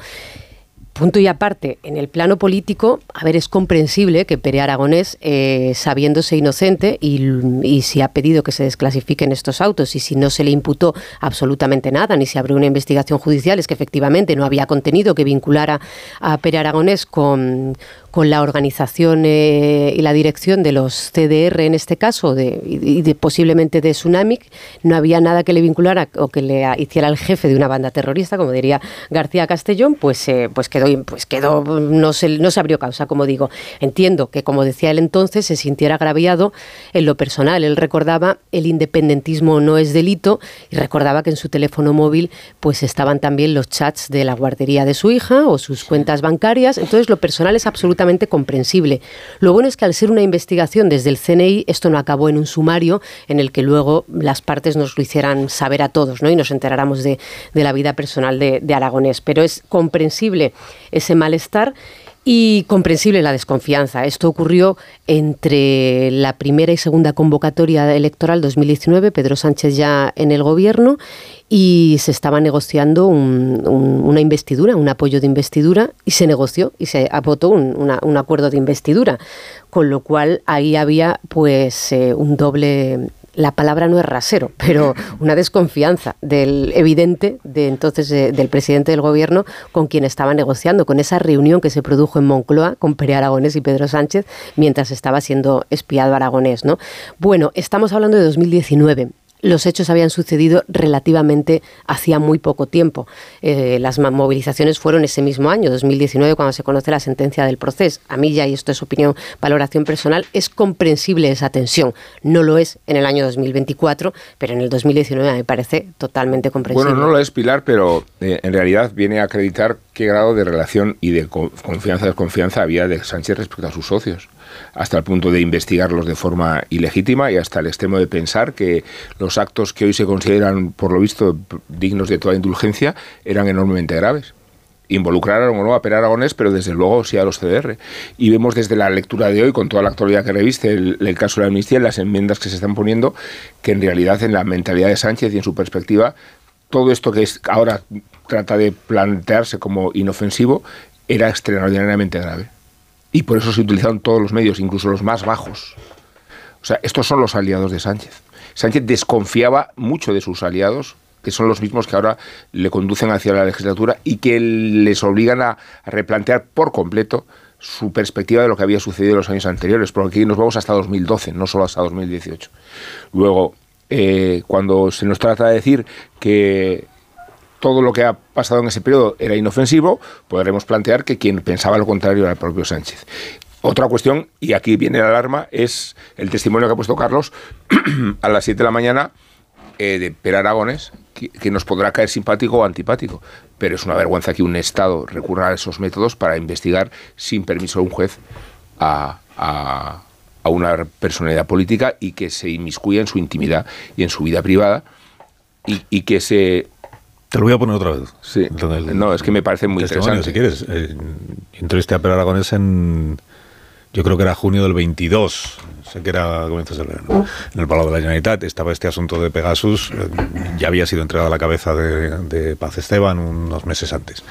Punto y aparte, en el plano político, a ver, es comprensible que Pere Aragonés, eh, sabiéndose inocente y, si ha pedido que se desclasifiquen estos autos y si no se le imputó absolutamente nada, ni se abrió una investigación judicial, es que efectivamente no había contenido que vinculara a Pere Aragonés con, con la organización eh, y la dirección de los CDR en este caso de, y de, posiblemente de Tsunami, no había nada que le vinculara o que le hiciera el jefe de una banda terrorista, como diría García Castellón, pues, eh, pues quedó, pues quedó no, se, no se abrió causa, como digo. Entiendo que, como decía él entonces, se sintiera agraviado en lo personal. Él recordaba el independentismo no es delito y recordaba que en su teléfono móvil pues estaban también los chats de la guardería de su hija o sus cuentas bancarias. Entonces lo personal es absolutamente comprensible. Lo bueno es que al ser una investigación desde el CNI, esto no acabó en un sumario en el que luego las partes nos lo hicieran saber a todos ¿no? y nos enteráramos de, la vida personal de, de Aragonés. Pero es comprensible ese malestar y comprensible la desconfianza. Esto ocurrió entre la primera y segunda convocatoria electoral 2019, Pedro Sánchez ya en el gobierno, y se estaba negociando una investidura, un apoyo de investidura, y se negoció y se votó un, acuerdo de investidura, con lo cual ahí había pues eh, un doble la palabra no es rasero, pero una desconfianza del evidente de entonces del presidente del gobierno con quien estaba negociando, con esa reunión que se produjo en Moncloa con Pere Aragonés y Pedro Sánchez mientras estaba siendo espiado Aragonés, ¿no? Bueno, estamos hablando de 2019 los hechos habían sucedido relativamente hacía muy poco tiempo. Eh, las movilizaciones fueron ese mismo año, 2019, cuando se conoce la sentencia del proceso. A mí ya, y esto es opinión, valoración personal, es comprensible esa tensión. No lo es en el año 2024, pero en el 2019 me parece totalmente comprensible. Bueno, no lo es, Pilar, pero eh, en realidad viene a acreditar qué grado de relación y de confianza, desconfianza había de Sánchez respecto a sus socios hasta el punto de investigarlos de forma ilegítima y hasta el extremo de pensar que los actos que hoy se consideran, por lo visto, dignos de toda indulgencia, eran enormemente graves involucraron o no a Per Aragonés, pero desde luego sí a los CDR. Y vemos desde la lectura de hoy, con toda la actualidad que reviste el, el, caso de la amnistía, las enmiendas que se están poniendo, que en realidad en la mentalidad de Sánchez y en su perspectiva, todo esto que es, ahora trata de plantearse como inofensivo era extraordinariamente grave Y por eso se utilizaron todos los medios, incluso los más bajos. O sea, estos son los aliados de Sánchez. Sánchez desconfiaba mucho de sus aliados, que son los mismos que ahora le conducen hacia la legislatura y que les obligan a, replantear por completo su perspectiva de lo que había sucedido en los años anteriores, porque aquí nos vamos hasta 2012, no solo hasta 2018. Luego, eh, cuando se nos trata de decir que todo lo que ha pasado en ese periodo era inofensivo, podremos plantear que quien pensaba lo contrario era el propio Sánchez. Otra cuestión, y aquí viene la alarma, es el testimonio que ha puesto Carlos a las 7 de la mañana eh, de Per Aragones, que, nos podrá caer simpático o antipático, pero es una vergüenza que un Estado recurra a esos métodos para investigar sin permiso de un juez a, una personalidad política y que se inmiscuya en su intimidad y en su vida privada y, que se te lo voy a poner otra vez. Sí. no, es que me parece muy interesante. Si quieres, eh, entrevisté a Per Aragones en, yo creo que era junio del 22, sé que era comienzos del verano, en el Palau de la Generalitat estaba este asunto de Pegasus, eh, ya había sido entregada a la cabeza de, Paz Esteban unos meses antes.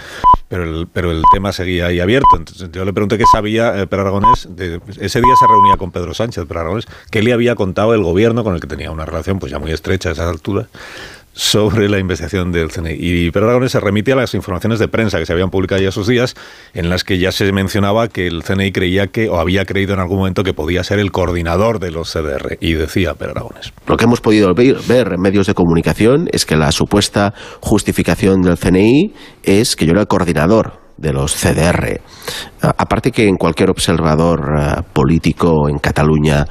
Pero el, pero el tema seguía ahí abierto. Entonces yo le pregunté qué sabía eh, Per Aragonés. ese día se reunía con Pedro Sánchez, Per Aragonés, qué le había contado el gobierno con el que tenía una relación pues ya muy estrecha a esas alturas sobre la investigación del CNI. Y Pedro Aragonés se remite a las informaciones de prensa que se habían publicado ya esos días, en las que ya se mencionaba que el CNI creía que, o había creído en algún momento que podía ser el coordinador de los CDR. Y decía Aragonés. Lo que hemos podido ver en medios de comunicación es que la supuesta justificación del CNI es que yo era el coordinador de los CDR. Aparte que en cualquier observador eh, político en Cataluña,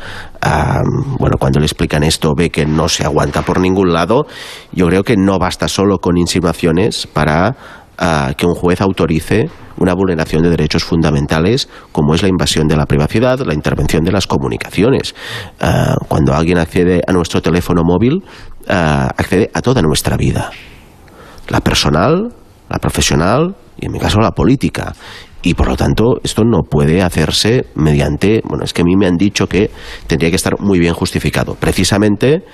bueno, cuando le explican esto ve que no se aguanta por ningún lado, yo creo que no basta solo con insinuaciones para ah, que un juez autorice una vulneración de derechos fundamentales como es la invasión de la privacidad, la intervención de las comunicaciones. Ah, cuando alguien accede a nuestro teléfono móvil, ah, accede a toda nuestra vida. La personal, la profesional y en mi caso la política. Y por lo tanto, esto no puede hacerse mediante. Bueno, es que a mí me han dicho que tendría que estar muy bien justificado. Precisamente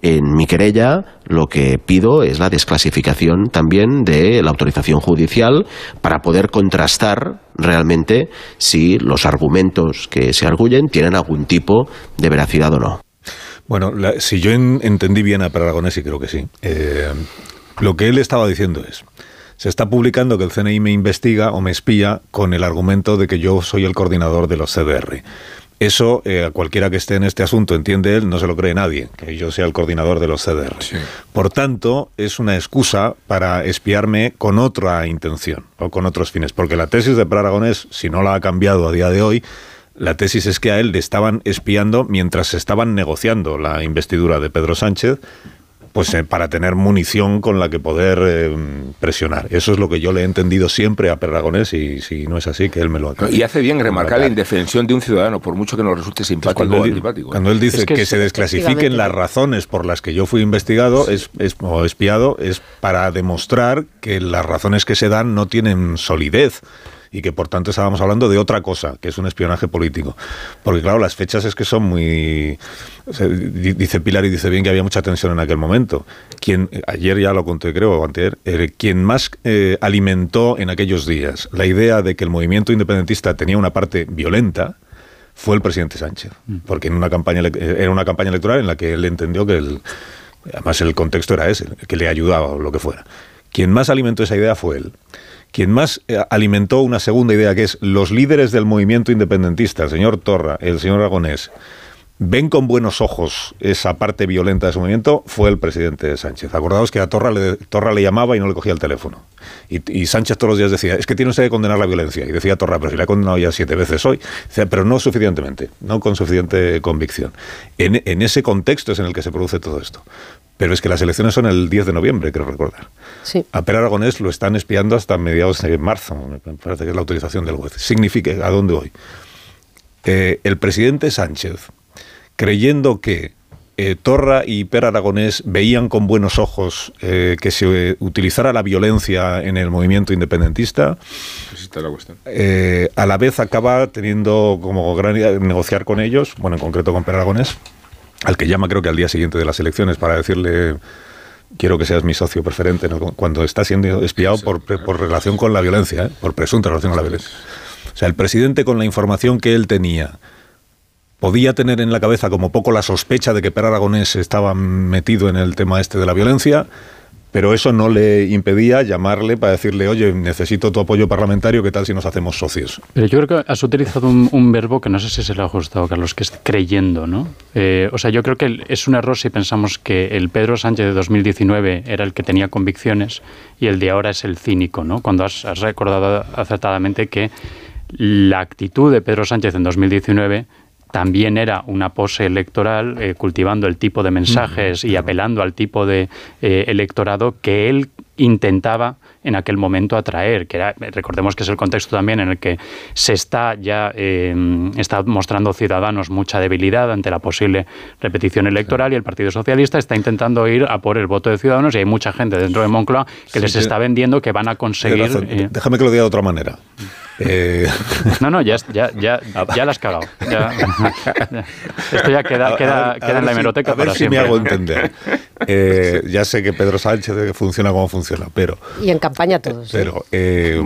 en mi querella lo que pido es la desclasificación también de la autorización judicial para poder contrastar realmente si los argumentos que se arguyen tienen algún tipo de veracidad o no. Bueno, si yo entendí bien a Paragonés, creo que sí, eh, lo que él estaba diciendo es se está publicando que el CNI me investiga o me espía con el argumento de que yo soy el coordinador de los CDR. Eso, eh, a cualquiera que esté en este asunto, entiende él, no se lo cree nadie, que yo sea el coordinador de los CDR. Por tanto, es una excusa para espiarme con otra intención o con otros fines. Porque la tesis de Paragonés, si no la ha cambiado a día de hoy, la tesis es que a él le estaban espiando mientras estaban negociando la investidura de Pedro Sánchez pues eh, para tener munición con la que poder eh, presionar. Eso es lo que yo le he entendido siempre a Perragonés y si no es así, que él me lo aclare. Y hace bien remarcar la indefensión de un ciudadano, por mucho que nos resulte simpático cuando o él, antipático. Cuando él dice que, se desclasifiquen las razones por las que yo fui investigado es, o espiado, es para demostrar que las razones que se dan no tienen solidez y que por tanto estábamos hablando de otra cosa, que es un espionaje político. Porque claro, las fechas es que son muy... dice Pilar y dice bien que había mucha tensión en aquel momento. Quien, ayer ya lo conté creo, o eh, quien más eh, alimentó en aquellos días la idea de que el movimiento independentista tenía una parte violenta, fue el presidente Sánchez, mm. porque en una campaña era una campaña electoral en la que él entendió que el, además el contexto era ese, que le ayudaba o lo que fuera. Quien más alimentó esa idea fue él. Quien más eh, alimentó una segunda idea, que es los líderes del movimiento independentista, el señor Torra, el señor Aragonés, ven con buenos ojos esa parte violenta de su movimiento, fue el presidente Sánchez. Acordaos que a Torra le, llamaba y no le cogía el teléfono. Y, Sánchez todos los días decía, es que tiene usted que condenar la violencia. Y decía Torra, pero si la ha condenado ya siete veces hoy. pero no suficientemente, no con suficiente convicción. En ese contexto es en el que se produce todo esto. Pero es que las elecciones son el 10 de noviembre, quiero recordar. Sí. A Per Aragonés lo están espiando hasta mediados de marzo, me parece que es la autorización del juez. Significa, ¿a dónde voy? Eh, el presidente Sánchez, creyendo que eh, Torra y Per Aragonés veían con buenos ojos eh, que se utilizara la violencia en el movimiento independentista, la a la vez acaba teniendo como gran idea negociar con ellos, bueno, en concreto con Per Aragonés, al que llama creo que al día siguiente de las elecciones para decirle quiero que seas mi socio preferente cuando está siendo espiado por, por, relación con la violencia, ¿eh? por presunta relación con la violencia. O O sea, el presidente con la información que él tenía podía tener en la cabeza como poco la sospecha de que Per Aragonés estaba metido en el tema este de la violencia, pero eso no le impedía llamarle para decirle, oye, necesito tu apoyo parlamentario, ¿qué tal si nos hacemos socios? Pero yo creo que has utilizado un, verbo que no sé si se le ha ajustado, Carlos, que es creyendo, ¿no? Eh, o sea, yo creo que es un error si pensamos que el Pedro Sánchez de 2019 era el que tenía convicciones y el de ahora es el cínico, ¿no? Cuando has, has recordado acertadamente que la actitud de Pedro Sánchez en 2019 también era una pose electoral, eh, cultivando el tipo de mensajes y apelando al tipo de eh, electorado que él intentaba en aquel momento atraer, que recordemos que es el contexto también en el que se está ya eh, está mostrando Ciudadanos mucha debilidad ante la posible repetición electoral y el Partido Socialista está intentando ir a por el voto de Ciudadanos y hay mucha gente dentro de Moncloa que les está vendiendo que van a conseguir... Déjame que lo diga de otra manera. Eh, no, no, ya, ya, ya, ya la has cagado. Esto ya queda, queda, queda en la hemeroteca. A ver si me hago entender. Eh, ya sé que Pedro Sánchez funciona como funciona, pero. Y en campaña todos. Pero, eh,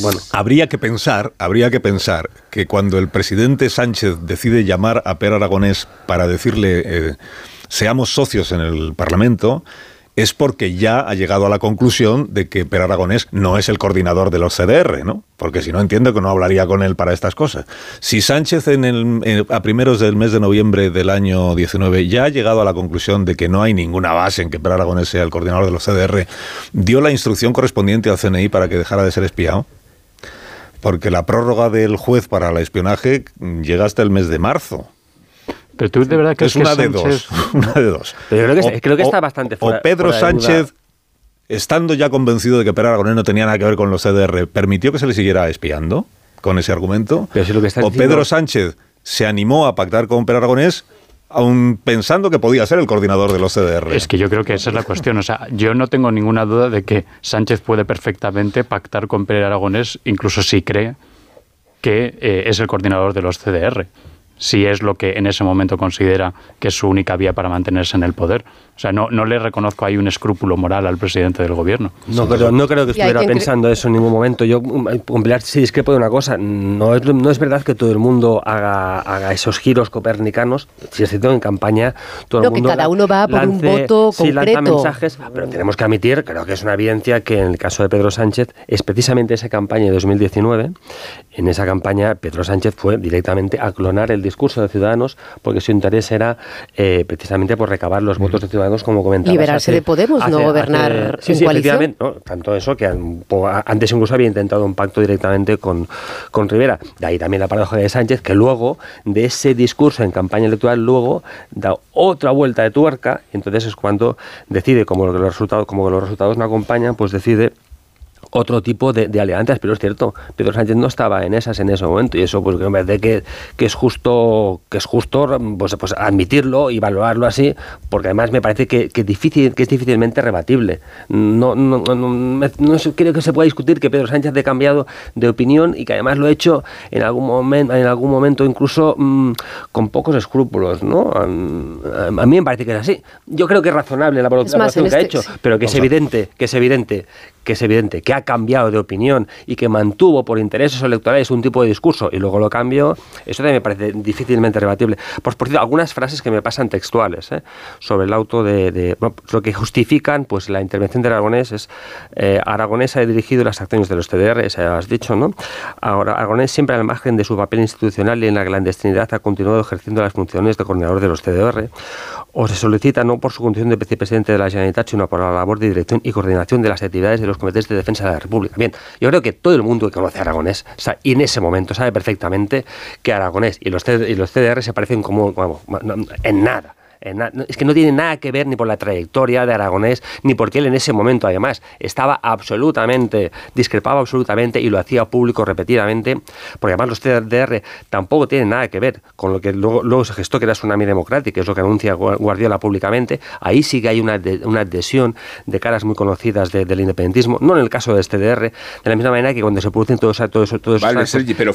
bueno, habría que pensar, habría que pensar que cuando el presidente Sánchez decide llamar a Per Aragonés para decirle seamos socios en el Parlamento, es porque ya ha llegado a la conclusión de que Per Aragonés no es el coordinador de los CDR, ¿no? Porque si no entiendo que no hablaría con él para estas cosas. Si Sánchez en el, a primeros del mes de noviembre del año 19 ya ha llegado a la conclusión de que no hay ninguna base en que Per Aragonés sea el coordinador de los CDR, dio la instrucción correspondiente al CNI para que dejara de ser espiado. Porque la prórroga del juez para el espionaje llega hasta el mes de marzo. Pero tú de verdad que es una de dos. Una de dos. Pero creo que, está bastante fuera. O Pedro Sánchez, estando ya convencido de que Per Aragonés no tenía nada que ver con los CDR, permitió que se le siguiera espiando con ese argumento. o Pedro Sánchez se animó a pactar con Per Aragonés aún pensando que podía ser el coordinador de los CDR. Es que yo creo que esa es la cuestión. O sea, yo no tengo ninguna duda de que Sánchez puede perfectamente pactar con Per Aragonés, incluso si cree que eh, es el coordinador de los CDR si es lo que en ese momento considera que es su única vía para mantenerse en el poder. O sea, no, no le reconozco ahí un escrúpulo moral al presidente del gobierno. No, pero no creo que estuviera pensando eso en ningún momento. Yo, si sí discrepo de una cosa. No es, no es verdad que todo el mundo haga, haga esos giros copernicanos. Si es cierto, en campaña todo el mundo. que cada uno va por un voto sí, lanza mensajes, pero tenemos que admitir, creo que es una evidencia que en el caso de Pedro Sánchez, es precisamente esa campaña de 2019. En esa campaña, Pedro Sánchez fue directamente a clonar el discurso de Ciudadanos porque su interés era eh, precisamente por recabar los votos de Ciudadanos como comentabas. Liberarse de Podemos, no gobernar sí, sí, Efectivamente, tanto eso que antes incluso había intentado un pacto directamente con, con Rivera. De ahí también la paradoja de Sánchez, que luego de ese discurso en campaña electoral, luego da otra vuelta de tuerca, y entonces es cuando decide, como los resultados, como los resultados no acompañan, pues decide otro tipo de, alianzas, pero es cierto, Pedro Sánchez no estaba en esas en ese momento y eso pues me parece que, que es justo que es justo pues, pues, admitirlo y valorarlo así, porque además me parece que, que, difícil, que es difícilmente rebatible. No, no, no, no, creo que se pueda discutir que Pedro Sánchez ha cambiado de opinión y que además lo ha hecho en algún momento, en algún momento incluso mm, con pocos escrúpulos, ¿no? A, mí me parece que es así. Yo creo que es razonable la valoración que ha este hecho, pero que es evidente, que es evidente que es evidente que ha cambiado de opinión y que mantuvo por intereses electorales un tipo de discurso y luego lo cambió, eso también me parece difícilmente rebatible. Pues, por cierto, algunas frases que me pasan textuales ¿eh? sobre el auto de, lo que justifican pues la intervención de Aragonés es eh, Aragonés ha dirigido las acciones de los TDR, eso has dicho, ¿no? Ahora, Aragonés siempre al margen de su papel institucional y en la clandestinidad ha continuado ejerciendo las funciones de coordinador de los TDR o se solicita no por su condición de vicepresidente de la Generalitat, sino por la labor de dirección y coordinación de las actividades de los comités de defensa de la República. Bien, yo creo que todo el mundo que conoce a Aragonés y en ese momento sabe perfectamente que Aragonés y los, y los CDR se parecen como, en nada es que no tiene nada que ver ni por la trayectoria de Aragonés, ni porque él en ese momento, además, estaba absolutamente, discrepaba absolutamente y lo hacía público repetidamente, porque además los TDR tampoco tienen nada que ver con lo que luego, se gestó que era Tsunami Democrática, que es lo que anuncia Guardiola públicamente. Ahí sí que hay una, una adhesión de caras muy conocidas del independentismo, no en el caso de este TDR, de la misma manera que cuando se producen todos, todos, todos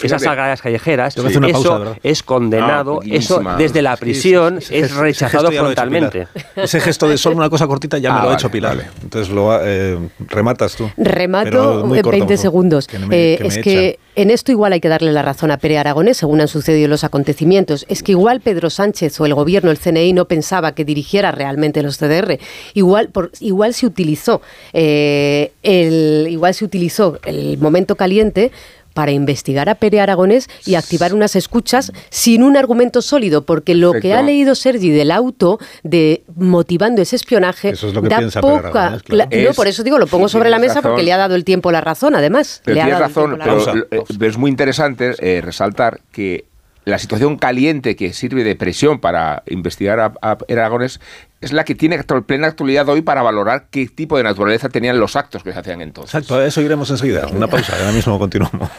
esas sagradas callejeras, eso es condenado, eso desde la prisión es rechazado amenazado gesto ya lo ha hecho frontalmente. Pilar. Ese gesto de solo una cosa cortita ya Ah, me lo ha vale, hecho Pilar. Entonces lo ha- eh, rematas tú. Remato en corto, 20 por favor, segundos. que no me- Eh, que es que en esto igual hay que darle la razón a Pere Aragonés, según han sucedido los acontecimientos. Es que igual Pedro Sánchez o el gobierno, el CNI, no pensaba que dirigiera realmente los CDR. Igual, por, igual se utilizó eh, el, igual se utilizó el momento caliente para investigar a Pere Aragonés y activar unas escuchas sin un argumento sólido, porque lo que ha leído Sergi del auto de motivando ese espionaje Eso es lo que da piensa Pere poca Aragonés, claro. cla- no, Es- por eso digo, lo pongo sobre la mesa porque le ha dado el tiempo la razón, además. Pero Le ha dado razón, pero, razón. eh, pero es muy interesante eh, resaltar que la situación caliente que sirve de presión para investigar a, a Aragones es la que tiene plena actualidad hoy para valorar qué tipo de naturaleza tenían los actos que se hacían entonces. Exacto, a eso iremos enseguida. Una pausa, ahora mismo continuamos.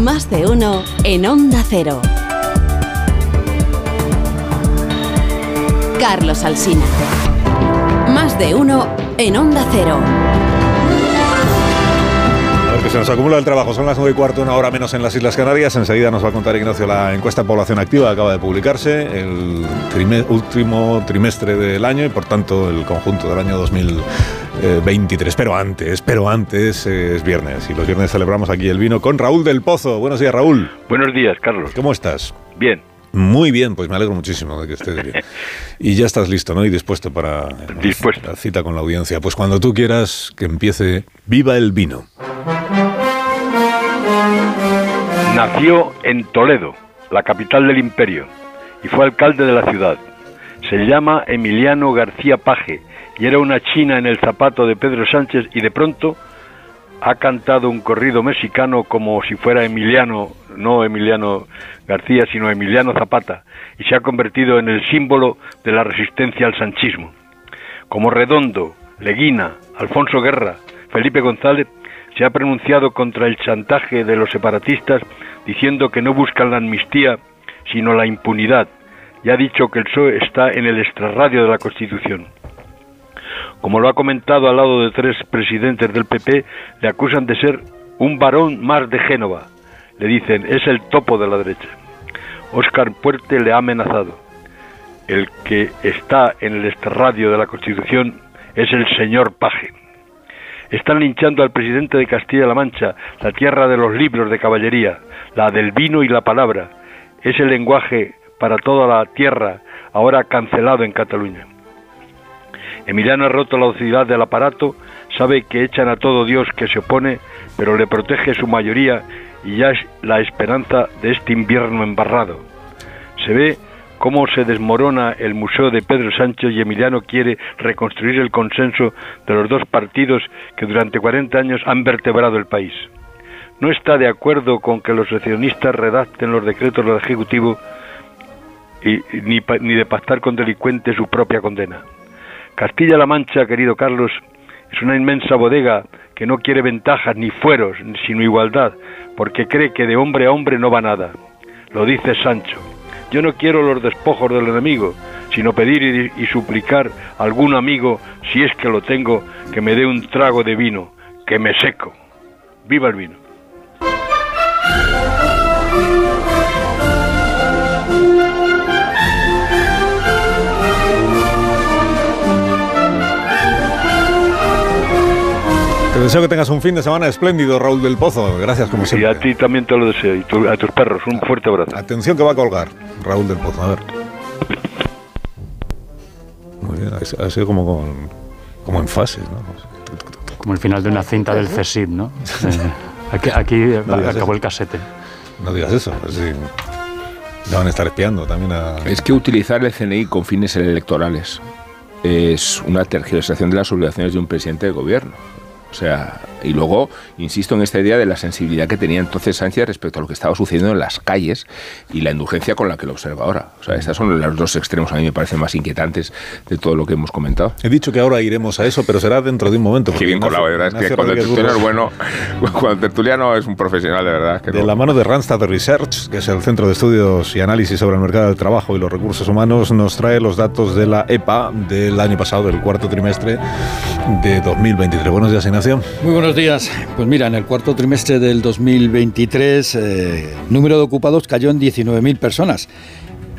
Más de uno en Onda Cero. Carlos Alsina. Más de uno en Onda Cero. Que se nos acumula el trabajo. Son las 9 y cuarto, una hora menos en las Islas Canarias. Enseguida nos va a contar Ignacio la encuesta de población activa. Acaba de publicarse el trime- último trimestre del año y, por tanto, el conjunto del año 2023. Pero antes, pero antes eh, es viernes. Y los viernes celebramos aquí el vino con Raúl del Pozo. Buenos días, Raúl. Buenos días, Carlos. ¿Cómo estás? Bien. Muy bien, pues me alegro muchísimo de que estés bien. Y ya estás listo, ¿no? Y dispuesto para dispuesto. la cita con la audiencia. Pues cuando tú quieras que empiece, viva el vino. Nació en Toledo, la capital del imperio, y fue alcalde de la ciudad. Se llama Emiliano García Paje y era una china en el zapato de Pedro Sánchez y de pronto ha cantado un corrido mexicano como si fuera Emiliano, no Emiliano García, sino Emiliano Zapata, y se ha convertido en el símbolo de la resistencia al sanchismo. Como Redondo, Leguina, Alfonso Guerra, Felipe González, se ha pronunciado contra el chantaje de los separatistas diciendo que no buscan la amnistía, sino la impunidad, y ha dicho que el PSOE está en el extrarradio de la Constitución. Como lo ha comentado al lado de tres presidentes del PP, le acusan de ser un varón más de Génova. Le dicen, es el topo de la derecha. Óscar Puerte le ha amenazado. El que está en el extrarradio de la Constitución es el señor Paje. Están linchando al presidente de Castilla-La Mancha, la tierra de los libros de caballería, la del vino y la palabra. Es el lenguaje para toda la tierra, ahora cancelado en Cataluña. Emiliano ha roto la docilidad del aparato, sabe que echan a todo Dios que se opone, pero le protege su mayoría y ya es la esperanza de este invierno embarrado. Se ve cómo se desmorona el museo de Pedro Sánchez y Emiliano quiere reconstruir el consenso de los dos partidos que durante 40 años han vertebrado el país. No está de acuerdo con que los seccionistas redacten los decretos del Ejecutivo y, ni, ni de pactar con delincuentes su propia condena. Castilla-La Mancha, querido Carlos, es una inmensa bodega que no quiere ventajas ni fueros, sino igualdad, porque cree que de hombre a hombre no va nada. Lo dice Sancho. Yo no quiero los despojos del enemigo, sino pedir y, y suplicar a algún amigo, si es que lo tengo, que me dé un trago de vino, que me seco. ¡Viva el vino! Te deseo que tengas un fin de semana espléndido, Raúl del Pozo. Gracias, como Y siempre. a ti también te lo deseo, y tu- a tus perros. Un fuerte abrazo. Atención que va a colgar, Raúl del Pozo. A ver. Muy bien, ha sido como, con- como en fases, ¿no? Como el final de una cinta del CSID, ¿no? Eh, aquí aquí No acabó eso. el casete. No digas eso. así le van a estar espiando también a... Es que utilizar el CNI con fines electorales es una tergiversación de las obligaciones de un presidente de gobierno. O sea, y luego, insisto en esta idea de la sensibilidad que tenía entonces Sánchez respecto a lo que estaba sucediendo en las calles y la indulgencia con la que lo observa ahora. O sea, estos son los dos extremos a mí me parecen más inquietantes de todo lo que hemos comentado. He dicho que ahora iremos a eso, pero será dentro de un momento. Qué bien colado, de verdad. Es que cuando el tertuliano es bueno, cuando el tertuliano es un profesional, de verdad. Que De no- la mano de Randstad Research, que es el Centro de Estudios y Análisis sobre el Mercado del Trabajo y los Recursos Humanos, nos trae los datos de la EPA del año pasado, del cuarto trimestre de 2023. Buenos días, Ignacio. Muy buenos días. Pues mira, en el cuarto trimestre del 2023, eh, número de ocupados cayó en 19.000 personas.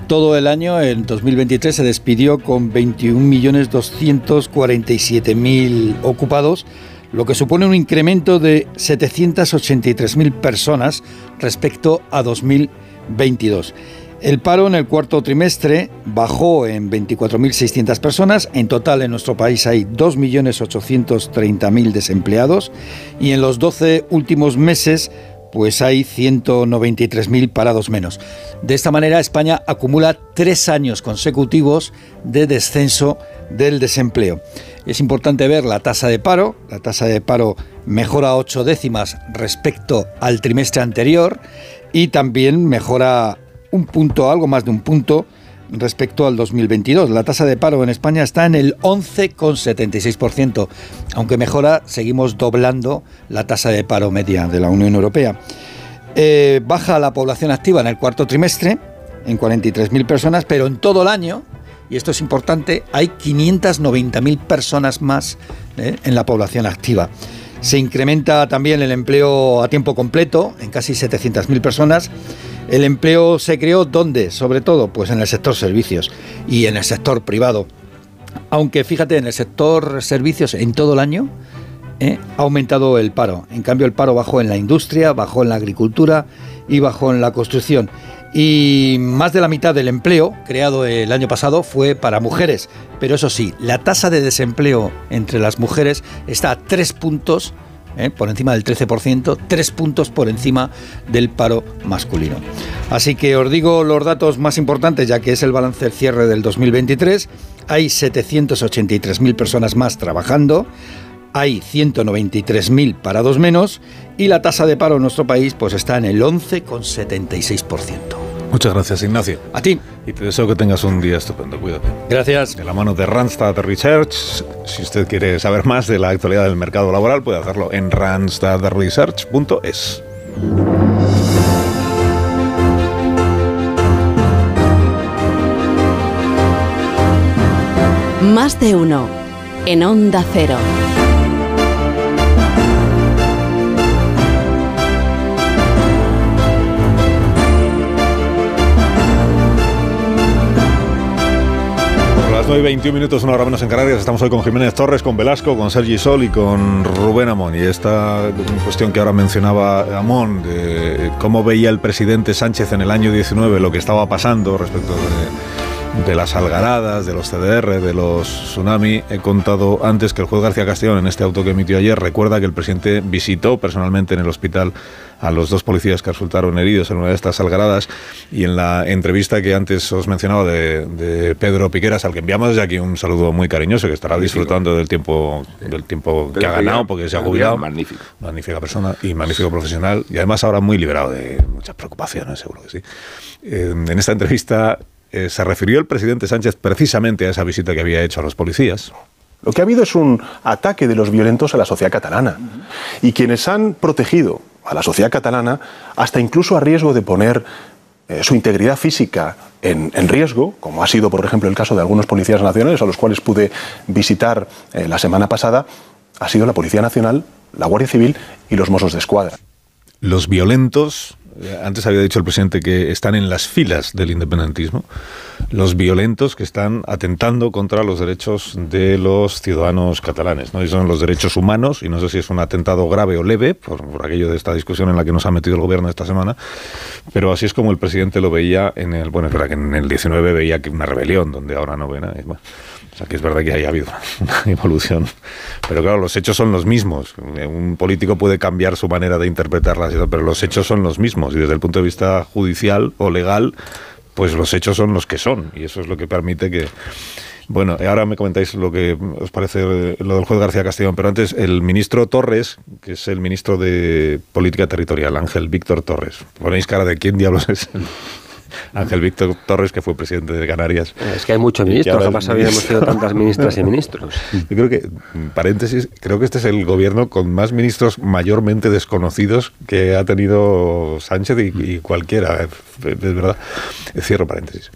todo el año, en 2023, se despidió con 21.247.000 ocupados, lo que supone un incremento de 783.000 personas respecto a 2022. El paro en el cuarto trimestre bajó en 24.600 personas. En total en nuestro país hay 2.830.000 desempleados y en los 12 últimos meses pues hay 193.000 parados menos. De esta manera España acumula tres años consecutivos de descenso del desempleo. Es importante ver la tasa de paro. La tasa de paro mejora ocho décimas respecto al trimestre anterior y también mejora un punto, algo más de un punto respecto al 2022. La tasa de paro en España está en el 11,76%. Aunque mejora, seguimos doblando la tasa de paro media de la Unión Europea. Eh, baja la población activa en el cuarto trimestre, en 43.000 personas, pero en todo el año, y esto es importante, hay 590.000 personas más eh, en la población activa. Se incrementa también el empleo a tiempo completo, en casi 700.000 personas, el empleo se creó ¿dónde? Sobre todo, pues en el sector servicios y en el sector privado. Aunque fíjate, en el sector servicios en todo el año ¿eh? ha aumentado el paro. En cambio, el paro bajó en la industria, bajó en la agricultura y bajó en la construcción. Y más de la mitad del empleo creado el año pasado fue para mujeres. Pero eso sí, la tasa de desempleo entre las mujeres está a tres puntos ¿eh? por encima del 13%, tres puntos por encima del paro masculino. Así que os digo los datos más importantes, ya que es el balance del cierre del 2023. Hay 783.000 personas más trabajando, hay 193.000 parados menos y la tasa de paro en nuestro país pues está en el 11,76%. Muchas gracias, Ignacio. A ti. Y te deseo que tengas un día estupendo. Cuídate. Gracias. De la mano de Randstad Research. Si usted quiere saber más de la actualidad del mercado laboral, puede hacerlo en randstadresearch.es. Más de uno. En Onda Cero. Las 9 y 21 minutos, una hora menos en Canarias. Estamos hoy con Jiménez Torres, con Velasco, con Sergi Sol y con Rubén Amón. Y esta cuestión que ahora mencionaba Amón, de cómo veía el presidente Sánchez en el año 19 lo que estaba pasando respecto de, de las algaradas, de los CDR, de los tsunami. He contado antes que el juez García Castellón, en este auto que emitió ayer, recuerda que el presidente visitó personalmente en el hospital a los dos policías que resultaron heridos en una de estas algaradas y en la entrevista que antes os mencionaba de, de Pedro Piqueras, al que enviamos desde aquí un saludo muy cariñoso, que estará disfrutando del tiempo, del tiempo que ha ganado porque se ha jubilado. Magnífico. Magnífica persona y magnífico profesional y además ahora muy liberado de muchas preocupaciones, seguro que sí. Eh, en esta entrevista eh, se refirió el presidente Sánchez precisamente a esa visita que había hecho a los policías. Lo que ha habido es un ataque de los violentos a la sociedad catalana. Y quienes han protegido a la sociedad catalana, hasta incluso a riesgo de poner eh, su integridad física en, en, riesgo, como ha sido, por ejemplo, el caso de algunos policías nacionales a los cuales pude visitar eh, la semana pasada, ha sido la Policía Nacional, la Guardia Civil y los Mossos de Escuadra. Los violentos antes había dicho el presidente que están en las filas del independentismo, los violentos que están atentando contra los derechos de los ciudadanos catalanes. ¿no? Y son los derechos humanos, y no sé si es un atentado grave o leve, por, por, aquello de esta discusión en la que nos ha metido el gobierno esta semana, pero así es como el presidente lo veía en el, bueno, es verdad que en el 19 veía que una rebelión, donde ahora no ve nada. Bueno, o sea, que es verdad que haya habido una evolución. Pero claro, los hechos son los mismos. Un político puede cambiar su manera de interpretarlas, pero los hechos son los mismos. Y desde el punto de vista judicial o legal, pues los hechos son los que son. Y eso es lo que permite que... Bueno, ahora me comentáis lo que os parece lo del juez García Castellón, pero antes el ministro Torres, que es el ministro de Política Territorial, Ángel Víctor Torres. Ponéis cara de quién diablos es el Ángel Víctor Torres, que fue presidente de Canarias. Es que hay muchos ministros, jamás habíamos tenido tantas ministras y ministros. Yo creo que, paréntesis, creo que este es el gobierno con más ministros mayormente desconocidos que ha tenido Sánchez y, y cualquiera, es verdad. Cierro paréntesis.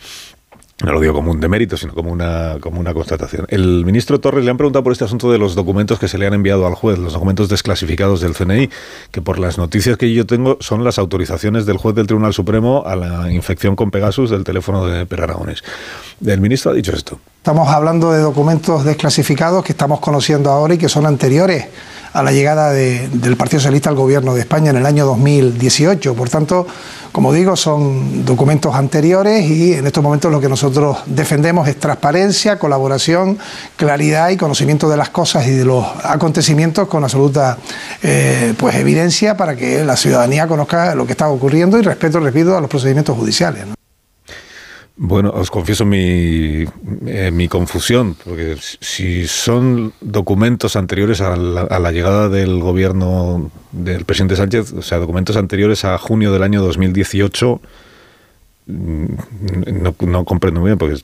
No lo digo como un demérito, sino como una, como una constatación. El ministro Torres le han preguntado por este asunto de los documentos que se le han enviado al juez, los documentos desclasificados del CNI, que por las noticias que yo tengo son las autorizaciones del juez del Tribunal Supremo a la infección con Pegasus del teléfono de Per Aragones. El ministro ha dicho esto. Estamos hablando de documentos desclasificados que estamos conociendo ahora y que son anteriores a la llegada del Partido Socialista al gobierno de España en el año 2018. Por tanto, como digo, son documentos anteriores y en estos momentos lo que nosotros defendemos es transparencia, colaboración, claridad y conocimiento de las cosas y de los acontecimientos con absoluta eh, pues evidencia para que la ciudadanía conozca lo que está ocurriendo y respeto, repito, a los procedimientos judiciales. Bueno, os confieso mi, eh, mi confusión, porque si son documentos anteriores a la, llegada del gobierno del presidente Sánchez, o sea, documentos anteriores a junio del año 2018, mm, no, no comprendo muy bien, porque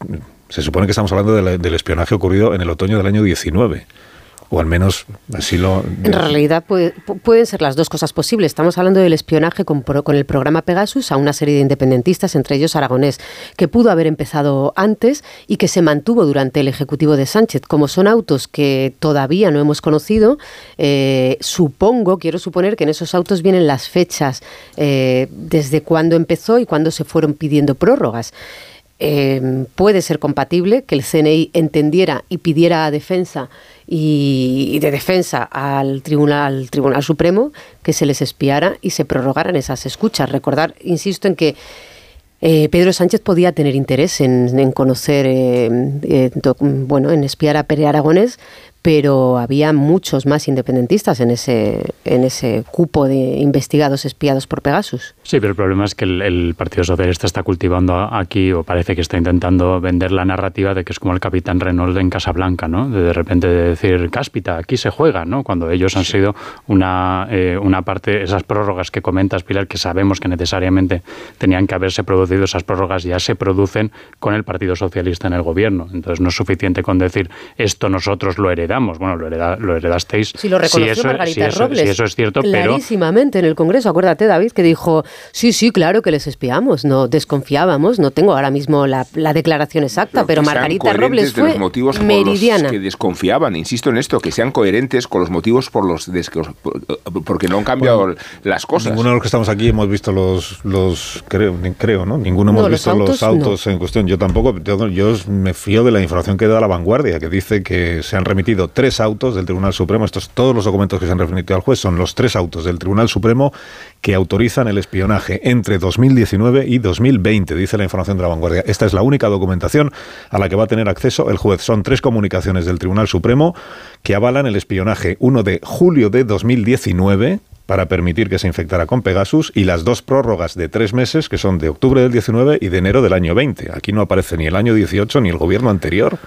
se supone que estamos hablando del espionaje ocurrido en el otoño del año 19 o al menos así lo... En realidad pueden ser las dos cosas posibles. Estamos hablando del espionaje con, con, el programa Pegasus a una serie de independentistas, entre ellos Aragonés, que pudo haber empezado antes y que se mantuvo durante el Ejecutivo de Sánchez. Como son autos que todavía no hemos conocido, eh, supongo, quiero suponer que en esos autos vienen las fechas eh, desde cuándo empezó y cuándo se fueron pidiendo prórrogas. Eh, puede ser compatible que el CNI entendiera y pidiera a defensa y, de defensa al Tribunal, Tribunal Supremo que se les espiara y se prorrogaran esas escuchas. Recordar, insisto, en que eh, Pedro Sánchez podía tener interés en, conocer, eh, bueno, en espiar a Pere Aragonés, pero había muchos más independentistas en ese, en ese cupo de investigados espiados por Pegasus. Sí, pero el problema es que el, Partido Socialista está cultivando aquí, o parece que está intentando vender la narrativa de que es como el capitán Renault en Casablanca, ¿no? De, repente decir, cáspita, aquí se juega, ¿no? Cuando ellos han sido una, eh, una parte, esas prórrogas que comentas, Pilar, que sabemos que necesariamente tenían que haberse producido, esas prórrogas ya se producen con el Partido Socialista en el gobierno. Entonces no es suficiente con decir, esto nosotros lo heredamos bueno, lo, lo heredasteis. Sí, lo reconoció si eso, Margarita Robles. Si eso es cierto, clarísimamente en el Congreso. Acuérdate, David, que dijo, sí, sí, claro que les espiamos, no desconfiábamos, no tengo ahora mismo la, declaración exacta, pero, Margarita Robles fue los motivos meridiana. Por los que desconfiaban, insisto en esto, que sean coherentes con los motivos por los porque no han cambiado las cosas. Ninguno de los que estamos aquí hemos visto los, los creo, creo ¿no? Ninguno hemos visto los autos, en cuestión. Yo tampoco, yo, yo me fío de la información que da la vanguardia, que dice que se han remitido tres autos del Tribunal Supremo, estos todos los documentos que se han referido al juez son los tres autos del Tribunal Supremo que autorizan el espionaje entre 2019 y 2020, dice la información de la vanguardia. Esta es la única documentación a la que va a tener acceso el juez. Son tres comunicaciones del Tribunal Supremo que avalan el espionaje, uno de julio de 2019 para permitir que se infectara con Pegasus y las dos prórrogas de tres meses que son de octubre del 19 y de enero del año 20. Aquí no aparece ni el año 18 ni el gobierno anterior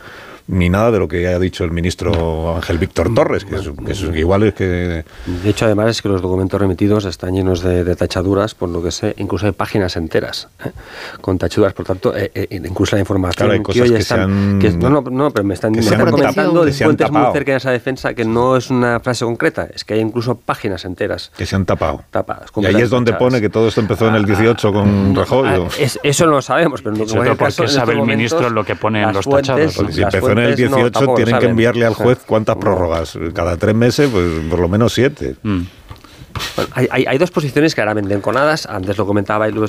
ni nada de lo que ha dicho el ministro Ángel Víctor Torres, que es, igual es que... De hecho, además es que los documentos remitidos están llenos de, tachaduras, por lo que sé, incluso hay páginas enteras ¿eh? con tachaduras, por tanto, eh, eh, incluso la información claro, hay cosas que, están, no, no, no, pero me están, me comentando de fuentes muy cercanas a defensa que no es una frase concreta, es que hay incluso páginas enteras. Que se han tapado. Tapadas. Y ahí es donde pone que todo esto empezó en el 18 ah, con ah, Rajoy. Ah, eso no lo sabemos, pero no porque sabe el ministro lo que pone en los tachados el 18 tienen que enviarle al juez cuántas prórrogas. Cada tres meses, pues por lo menos siete. Mm hay, dos posiciones claramente enconadas. Antes lo comentaba y lo,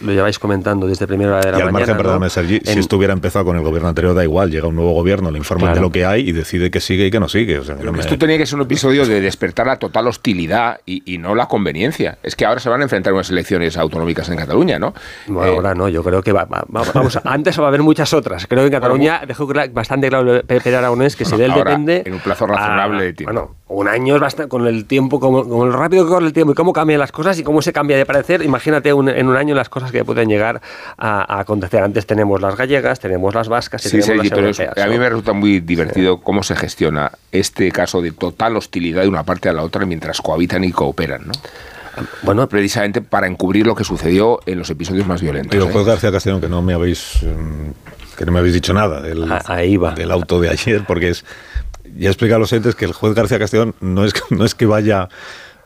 lleváis comentando desde primera hora de la y al margen, perdóname, Sergi, si estuviera empezado con el gobierno anterior, da igual. Llega un nuevo gobierno, le informa de lo que hay y decide que sigue y que no sigue. O sea, Esto tenía que ser un episodio de despertar la total hostilidad y, no la conveniencia. Es que ahora se van a enfrentar unas elecciones autonómicas en Cataluña, ¿no? Bueno, eh, ahora no, yo creo que va, vamos, antes va a haber muchas otras. Creo que en Cataluña dejó bastante claro Pedro Aragonés que si de él depende. En un plazo razonable de tiempo. Bueno, un año es bastante, con el tiempo, como, como lo rápido que corre el tiempo y cómo cambian las cosas y cómo se cambia de parecer. Imagínate en un año las cosas que pueden llegar a, acontecer. Antes tenemos las gallegas, tenemos las vascas y tenemos las europeas. a mí me resulta muy divertido cómo se gestiona este caso de total hostilidad de una parte a la otra mientras cohabitan y cooperan, ¿no? Bueno, precisamente para encubrir lo que sucedió en los episodios más violentos. Pero ¿eh? García Castellón, que no me habéis mm, que no me habéis dicho nada del, del auto de ayer, porque es ya he explicado a los entes que el juez García Castellón no es, no es que vaya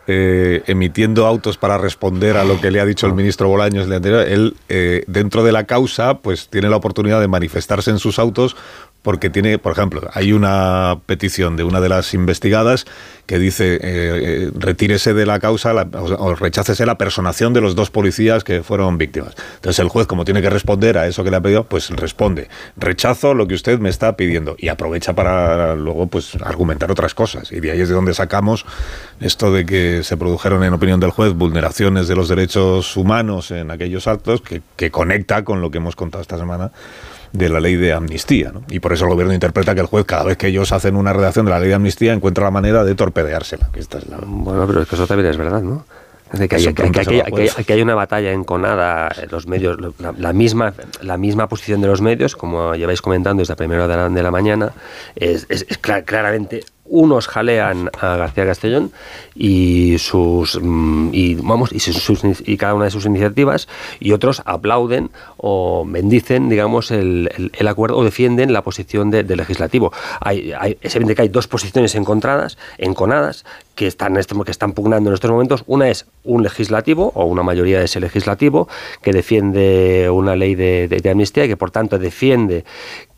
eh, emitiendo autos para responder a lo que le ha dicho el ministro Bolaños el día anterior, él eh, dentro de la causa pues tiene la oportunidad de manifestarse en sus autos porque tiene, por ejemplo, hay una petición de una de las investigadas que dice eh, eh, retírese de la causa o, rechácese la personación de los dos policías que fueron víctimas. Entonces el juez, como tiene que responder a eso que le ha pedido, pues responde, rechazo lo que usted me está pidiendo y aprovecha para luego pues argumentar otras cosas. Y de ahí es de donde sacamos esto de que se produjeron, en opinión del juez, vulneraciones de los derechos humanos en aquellos actos que conecta con lo que hemos contado esta semana de la ley de amnistía. ¿no? Y por eso el gobierno interpreta que el juez, cada vez que ellos hacen una redacción de la ley de amnistía, encuentra la manera de torpedeársela. Que esta es la... Bueno, pero es que eso también es verdad, ¿no? De que, hay, que, que, hay, una batalla enconada, los medios, la, misma, la misma posición de los medios, como lleváis comentando desde la primera hora de la, mañana, es, es, es claramente unos jalean a García Castellón y sus mm, y vamos y, sus, cada una de sus iniciativas y otros aplauden o bendicen digamos el, el, acuerdo o defienden la posición del legislativo hay, hay, es evidente que hay dos posiciones encontradas enconadas que están, este, que están pugnando en estos momentos. Una es un legislativo, o una mayoría de ese legislativo, que defiende una ley de, de, amnistía y que por tanto defiende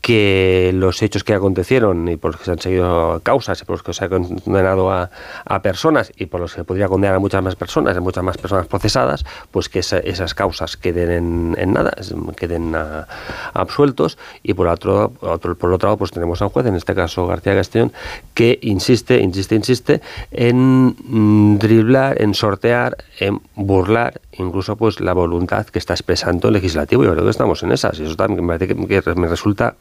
que los hechos que acontecieron y por los que se han seguido causas y por los que se ha condenado a, a personas y por los que podría condenar a muchas más personas, a muchas más personas procesadas, pues que esa, esas causas queden en, en nada, queden a, absueltos y por otro, otro, por otro lado pues tenemos a un juez, en este caso García Castellón, que insiste, insiste, insiste en mm, driblar, en sortear, en burlar incluso pues la voluntad que está expresando el legislativo. Yo creo que estamos en esas y eso también me, parece que me resulta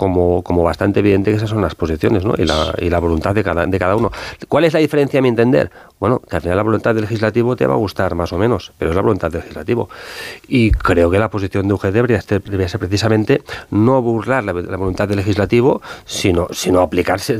como, como bastante evidente que esas son las posiciones ¿no? y, la, y la voluntad de cada, de cada uno. ¿Cuál es la diferencia a mi entender? Bueno, que al final la voluntad del legislativo te va a gustar más o menos, pero es la voluntad del legislativo. Y creo que la posición de UGT debería ser, debería ser precisamente no burlar la, la, voluntad del legislativo, sino, sino aplicarse,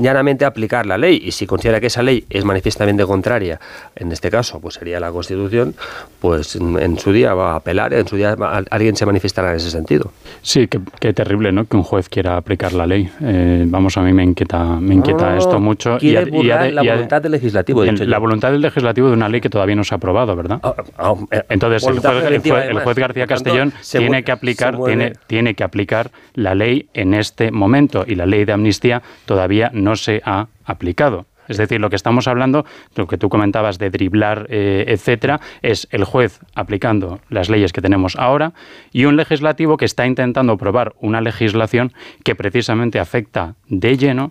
llanamente aplicar la ley. Y si considera que esa ley es manifiestamente contraria, en este caso, pues sería la Constitución, pues en, en su día va a apelar, en su día va, alguien se manifestará en ese sentido. Sí, qué, terrible, ¿no? Que un juez quiera aplicar la ley. Eh, vamos, a mí me inquieta, me inquieta no, esto mucho. Quiere y, burlar y, y, la voluntad del legislativo. En, la voluntad del legislativo de una ley que todavía no se ha aprobado, ¿verdad? Oh, oh, Entonces, el juez, el, juez, el juez, García Castellón tanto, tiene, que aplicar, tiene, tiene que aplicar la ley en este momento y la ley de amnistía todavía no se ha aplicado. Es decir, lo que estamos hablando, lo que tú comentabas de driblar, eh, etcétera, es el juez aplicando las leyes que tenemos ahora y un legislativo que está intentando aprobar una legislación que precisamente afecta de lleno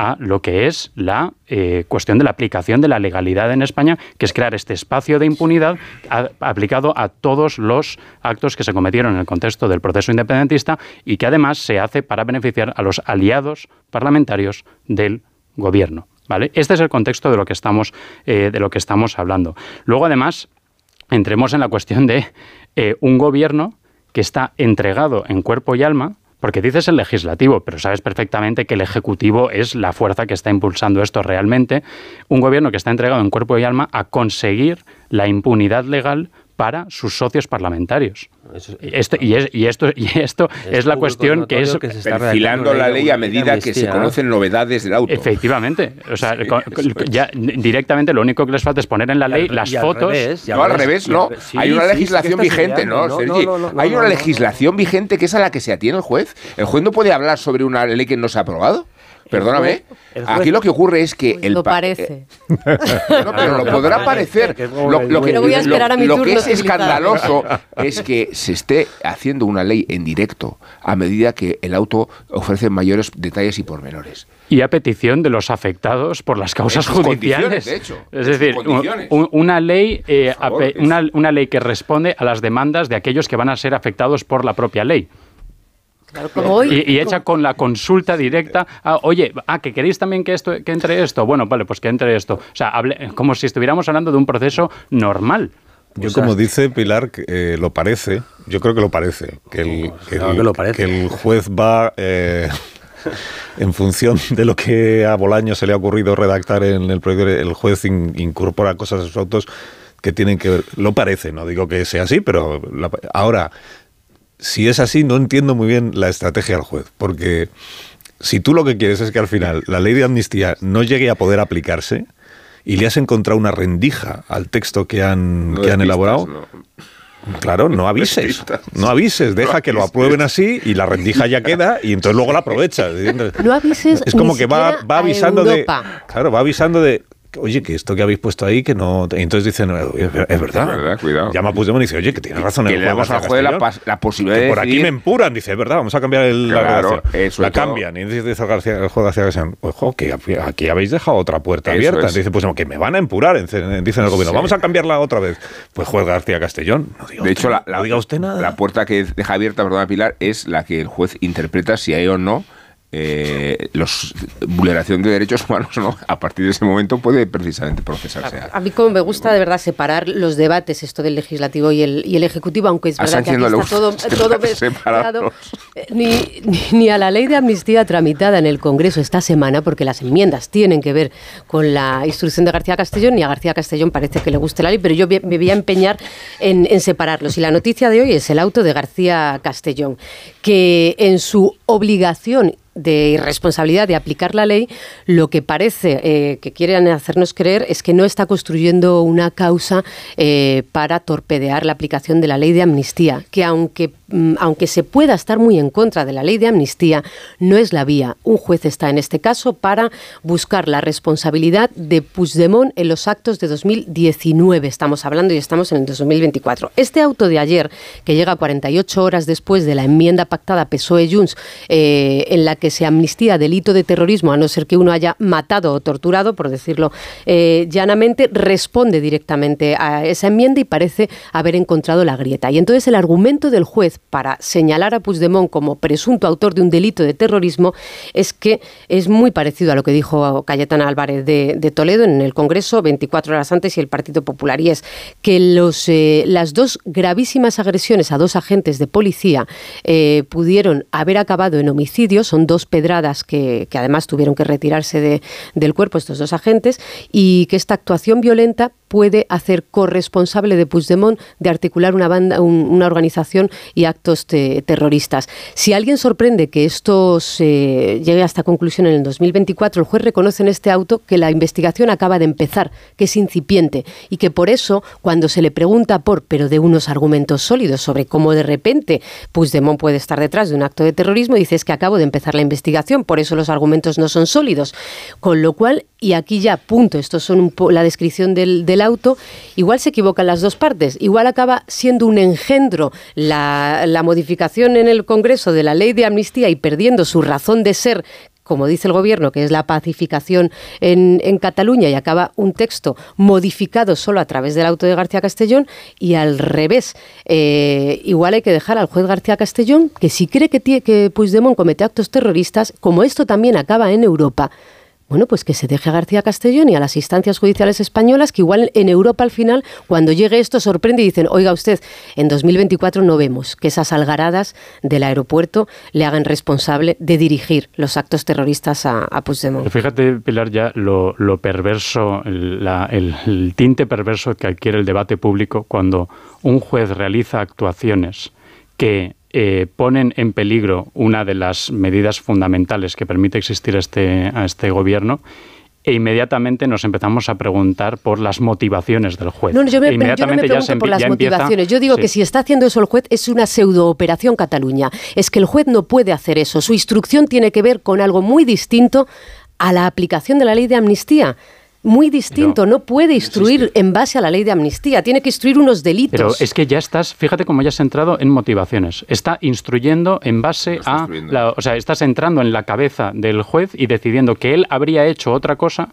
a lo que es la eh, cuestión de la aplicación de la legalidad en España, que es crear este espacio de impunidad aplicado a todos los actos que se cometieron en el contexto del proceso independentista y que además se hace para beneficiar a los aliados parlamentarios del gobierno. ¿Vale? Este es el contexto de lo que estamos, eh, de lo que estamos hablando. Luego, además, entremos en la cuestión de eh, un gobierno que está entregado en cuerpo y alma, porque dices el legislativo, pero sabes perfectamente que el ejecutivo es la fuerza que está impulsando esto realmente, un gobierno que está entregado en cuerpo y alma a conseguir la impunidad legal para sus socios parlamentarios. Eso, esto, y, es, y, esto, y esto es, es la cuestión que es... Que se perfilando la ley a medida que se conocen novedades del auto. Efectivamente. O sea, ya directamente lo único que les falta es poner en la ley las fotos... Revés, no, al revés, no. Sí, Hay una legislación sí, vigente, ¿no, no, Sergi? Hay una legislación vigente que es a la que se atiene el juez. El juez no puede hablar sobre una ley que no se ha aprobado. Perdóname, juez, aquí lo que ocurre es que el lo parece. no, pero lo podrá parecer. Lo, lo, que, lo, lo que es escandaloso es que se esté haciendo una ley en directo a medida que el auto ofrece mayores detalles y pormenores. Y a petición de los afectados por las causas judiciales. De hecho, es decir, un, una, ley, eh, favor, una, una ley que responde a las demandas de aquellos que van a ser afectados por la propia ley. Claro, y, y, hecha con la consulta directa. Ah, oye, ah, que queréis también que esto que entre esto. Bueno, vale, pues que entre esto. O sea, hable, como si estuviéramos hablando de un proceso normal. Yo, o sea, como dice Pilar, eh, lo parece. Yo creo que lo parece. Que el, que el, que lo parece. Que el juez va. Eh, en función de lo que a Bolaño se le ha ocurrido redactar en el proyecto, el juez in, incorpora cosas a sus autos que tienen que ver. Lo parece, no digo que sea así, pero la, ahora si es así, no entiendo muy bien la estrategia del juez, porque si tú lo que quieres es que al final la ley de amnistía no llegue a poder aplicarse, y le has encontrado una rendija al texto que han, que han elaborado. Claro, no avises, no avises, deja que lo aprueben así y la rendija ya queda y entonces luego la aprovecha. No avises. Es como que va, va avisando de, claro, va avisando de, oye, que esto que habéis puesto ahí, que no, y entonces dicen, "Eh, es es verdad, Es verdad, cuidado. Llama a Puigdemont y dice, oye, que tiene razón que el le damos García juez la, la posibilidad que de por aquí me empuran, dice, es verdad, vamos a cambiar el, la Claro, redacción". eh, sobre la todo- cambian, y dice el, García, el juez García Castellón, ojo, que aquí habéis dejado otra puerta Eso abierta, dice, pues que me van a empurar, dicen el gobierno, Sí. vamos a cambiarla otra vez, pues juez García Castellón, no diga De usted hecho, la, la- no diga usted nada. la puerta que deja abierta, perdona Pilar, es la que el juez interpreta si hay o no eh, los vulneración de derechos humanos no. A partir de ese momento puede precisamente procesarse. A mí como me gusta de verdad separar los debates, esto del legislativo y el, y el ejecutivo, aunque es verdad que aquí está todo, todo mezclado, eh, ni, ni- ni a la ley de amnistía tramitada en el Congreso esta semana, porque las enmiendas tienen que ver con la instrucción de García Castellón, ni a García Castellón parece que le guste la ley, pero yo me voy a empeñar en, en separarlos. Y la noticia de hoy es el auto de García Castellón, que en su obligación de irresponsabilidad de aplicar la ley, lo que parece eh, que quieren hacernos creer es que no está construyendo una causa eh, para torpedear la aplicación de la ley de amnistía, que aunque, aunque se pueda estar muy en contra de la ley de amnistía, no es la vía. Un juez está en este caso para buscar la responsabilidad de Puigdemont en los actos de 2019, estamos hablando y estamos en el 2024. Este auto de ayer, que llega 48 horas después de la enmienda pactada PSOE-Junts, eh, en la que se amnistía delito de terrorismo, a no ser que uno haya matado o torturado, por decirlo eh, llanamente, responde directamente a esa enmienda y parece haber encontrado la grieta. Y entonces el argumento del juez para señalar a Puigdemont como presunto autor de un delito de terrorismo es que es muy parecido a lo que dijo Cayetana Álvarez de, Toledo en el Congreso 24 horas antes y el Partido Popular, y es que eh, las dos gravísimas agresiones a dos agentes de policía eh, pudieron haber acabado en homicidio, son dos pedradas que, además tuvieron que retirarse de- del cuerpo estos dos agentes, y que esta actuación violenta puede hacer corresponsable de Puigdemont de articular una banda, un- una organización y actos te- terroristas. Si alguien sorprende que esto se llegue a esta conclusión en el 2024, el juez reconoce en este auto que la investigación acaba de empezar, que es incipiente y que por eso cuando se le pregunta por, pero de unos argumentos sólidos sobre cómo de repente Puigdemont puede estar detrás de un acto de terrorismo, dice es que acabo de empezar la investigación, por eso los argumentos no son sólidos. Con lo cual, y aquí ya punto, esto son la descripción del auto, igual se equivocan las dos partes, igual acaba siendo un engendro la, la modificación en el Congreso de la ley de amnistía y perdiendo su razón de ser como dice el gobierno, que es la pacificación en, Cataluña y acaba un texto modificado solo a través del auto de García Castellón y al revés. Eh, igual hay que dejar al juez García Castellón que si cree que, que Puigdemont comete actos terroristas, como esto también acaba en Europa, bueno, pues que se deje a García Castellón y a las instancias judiciales españolas, que igual en Europa al final, cuando llegue esto, sorprende y dicen, oiga usted, en 2024 no vemos que esas algaradas del aeropuerto le hagan responsable de dirigir los actos terroristas a, a Puigdemont. Fíjate, Pilar, ya lo, perverso, la- el tinte perverso que adquiere el debate público cuando un juez realiza actuaciones que eh, ponen en peligro una de las medidas fundamentales que permite existir este, a este gobierno e inmediatamente nos empezamos a preguntar por las motivaciones del juez. No, no, yo me, E yo no me inmediatamente ya se pregunto por las empieza- motivaciones. Yo digo Sí. que si está haciendo eso el juez es una pseudo-operación Cataluña. Es que el juez no puede hacer eso. Su instrucción tiene que ver con algo muy distinto a la aplicación de la ley de amnistía. Muy distinto. No puede instruir en base a la ley de amnistía. Tiene que instruir unos delitos. Pero es que ya estás, fíjate cómo ya has entrado en motivaciones. Está instruyendo en base a, la- o sea, estás entrando en la cabeza del juez y decidiendo que él habría hecho otra cosa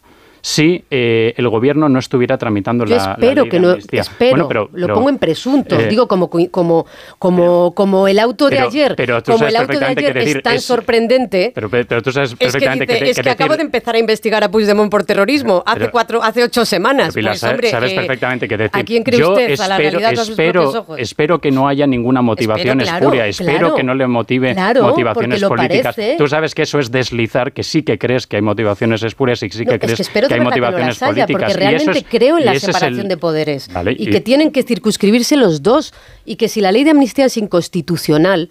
si eh, el gobierno no estuviera tramitando Yo la, la espero ley que no, espero, Bueno, pero- lo pero, pongo en presunto, eh, digo como como como como el auto de ayer, pero tú como sabes el auto de perfectamente ayer decir, es tan es- sorprendente. Pero, pero tú sabes Es que, perfectamente dice, que, es que acabo de empezar a investigar a Puigdemont por terrorismo hace cuatro, hace ocho semanas. Pilar, Pues, sabes, hombre, sabes eh, perfectamente qué decir. ¿A quién cree Yo usted? ¿A la espero, realidad o a sus espero, ojos? espero que no haya ninguna motivación Espero, claro, espuria. Espero claro. que no le motive motivaciones políticas. Tú sabes que eso es deslizar, que sí que crees que hay motivaciones espurias y sí que es crees que espero hay verdad que no motivaciones las haya, políticas. porque Y eso realmente es- creo en y la separación el- de poderes Vale, y, que tienen que circunscribirse los dos y que si la ley de amnistía es inconstitucional,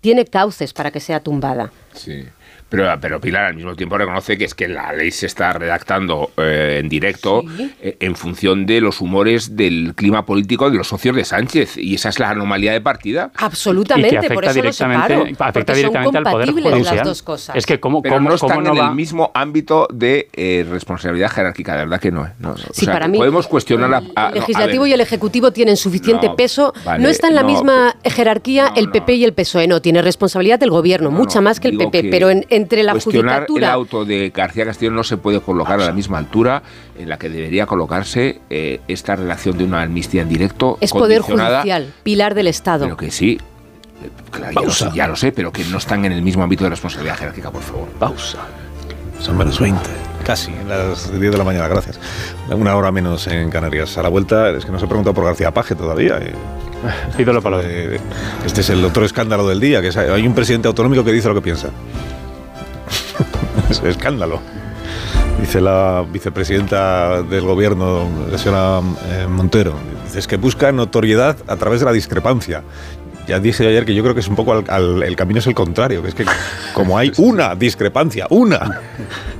tiene cauces para que sea tumbada. Sí. Pero, pero Pilar al mismo tiempo reconoce que es que la ley se está redactando eh, en directo eh, en función de los humores del clima político de los socios de Sánchez. Y esa es la anomalía de partida. Absolutamente, por eso lo separo. Afecta directamente al Poder Judicial. Las dos cosas. Es que como, pero no están en el mismo ámbito de eh, responsabilidad jerárquica, de verdad que no. no sí, para mí, podemos cuestionar el legislativo y el ejecutivo tienen suficiente peso. no está en la misma jerarquía el PP y el PSOE. No, tiene responsabilidad del gobierno, mucha más que el PP. pero entre la cuestionar el auto de García Castillo no se puede colocar a la misma altura en la que debería colocarse eh, esta relación de una amnistía en directo. Es poder judicial, pilar del Estado. Pero que sí, Claro, ya, lo sé, ya, lo sé, pero que no están en el mismo ámbito de responsabilidad jerárquica, por favor. Pausa. Son menos 20. Casi, las 10 de la mañana, gracias. Una hora menos en Canarias. A la vuelta, es que no se ha preguntado por García Paje todavía. Eh. Pido la palabra. Este es el otro escándalo del día, que hay un presidente autonómico que dice lo que piensa. es escándalo. Dice la vicepresidenta del gobierno, la señora eh, Montero, dice, es que busca notoriedad a través de la discrepancia. Ya dije ayer que yo creo que es un poco el camino es el contrario, que es que como hay una discrepancia, una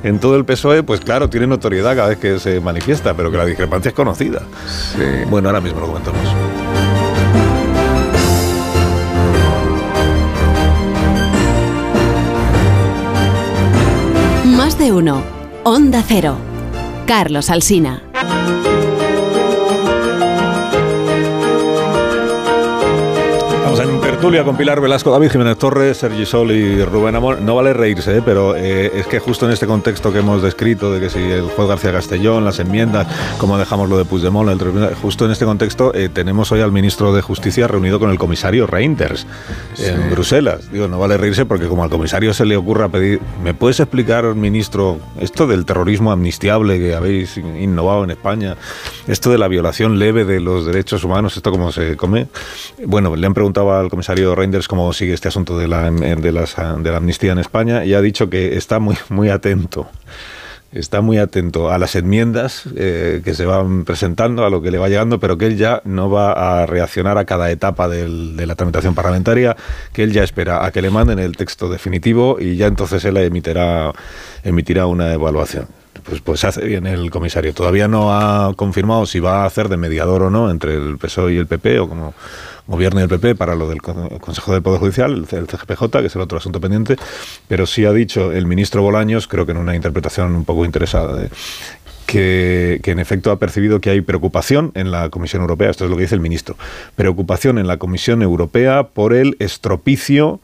en todo el PSOE, pues claro, tiene notoriedad cada vez que se manifiesta, pero que la discrepancia es conocida. Bueno, ahora mismo lo comentamos. Más de uno. Onda Cero. Carlos Alsina. Tertulia con Pilar Velasco, David Jiménez Torres, Sergi Sol y Rubén Amor. No vale reírse, ¿eh? pero eh, es que justo en este contexto que hemos descrito, de que si el juez García Castellón, las enmiendas, cómo dejamos lo de Puigdemont, el justo en este contexto eh, tenemos hoy al ministro de Justicia reunido con el comisario Reinders en Bruselas. Digo, no vale reírse porque como al comisario se le ocurra pedir, ¿me puedes explicar, ministro, esto del terrorismo amnistiable que habéis innovado en España, esto de la violación leve de los derechos humanos, esto cómo se come? Bueno, le han preguntado al comisario Reinders cómo sigue este asunto de la, de, la amnistía en España y ha dicho que está muy, muy atento está muy atento a las enmiendas eh, que se van presentando, a lo que le va llegando, pero que él ya no va a reaccionar a cada etapa de la tramitación parlamentaria, que él ya espera a que le manden el texto definitivo y ya entonces él emitirá, emitirá una evaluación. Pues, pues hace bien el comisario. Todavía no ha confirmado si va a hacer de mediador o no entre el PSOE y el PP o como gobierno y el PP para lo del Consejo del Poder Judicial, el CGPJ, que es el otro asunto pendiente, pero sí ha dicho el ministro Bolaños, creo que en una interpretación un poco interesada, que, que, en efecto ha percibido que hay preocupación en la Comisión Europea, esto es lo que dice el ministro, preocupación en la Comisión Europea por el estropicio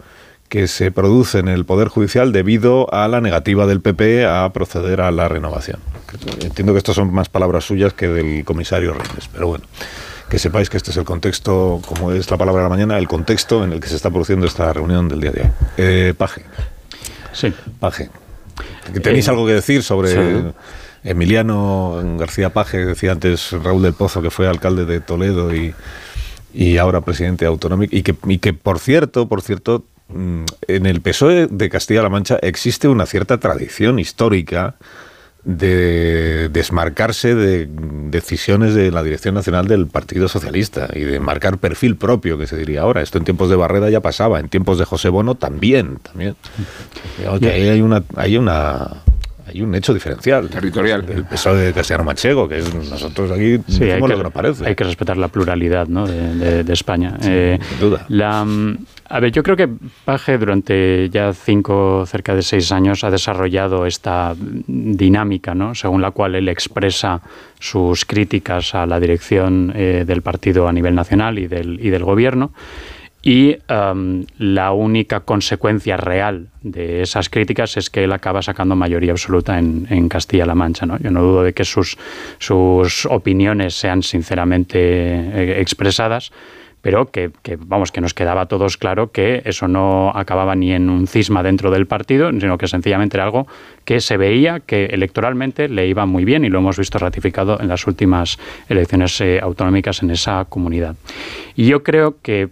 que se produce en el Poder Judicial debido a la negativa del PP a proceder a la renovación. Entiendo que estas son más palabras suyas que del comisario Reyes, pero bueno que sepáis que este es el contexto, como es la palabra de la mañana, el contexto en el que se está produciendo esta reunión del día de hoy. Eh, Paje. Sí. Paje. ¿Tenéis eh, algo que decir sobre Emiliano García Paje? Decía antes Raúl del Pozo, que fue alcalde de Toledo y, y ahora presidente autonómico. Y que, y que, por cierto, por cierto, en el PSOE de Castilla-La Mancha existe una cierta tradición histórica de desmarcarse de decisiones de la Dirección Nacional del Partido Socialista y de marcar perfil propio, que se diría ahora. Esto en tiempos de Barreda ya pasaba, en tiempos de José Bono también. también. ahí hay una, hay una hay un hecho diferencial. Territorial. El peso de Castellano Manchego, que es nosotros aquí sí, hay que, lo que nos parece. Hay que respetar la pluralidad ¿no? de, de, España. Eh, sin duda. La, a ver, yo creo que Paje durante ya cinco, cerca de seis años ha desarrollado esta dinámica, ¿no? según la cual él expresa sus críticas a la dirección eh, del partido a nivel nacional y del, y del gobierno. Y um, la única consecuencia real de esas críticas es que él acaba sacando mayoría absoluta en, Castilla-La Mancha. ¿no? Yo no dudo de que sus, sus opiniones sean sinceramente eh, expresadas, pero que, vamos que nos quedaba a todos claro que eso no acababa ni en un cisma dentro del partido, sino que sencillamente era algo que se veía que electoralmente le iba muy bien y lo hemos visto ratificado en las últimas elecciones eh, autonómicas en esa comunidad. Y yo creo que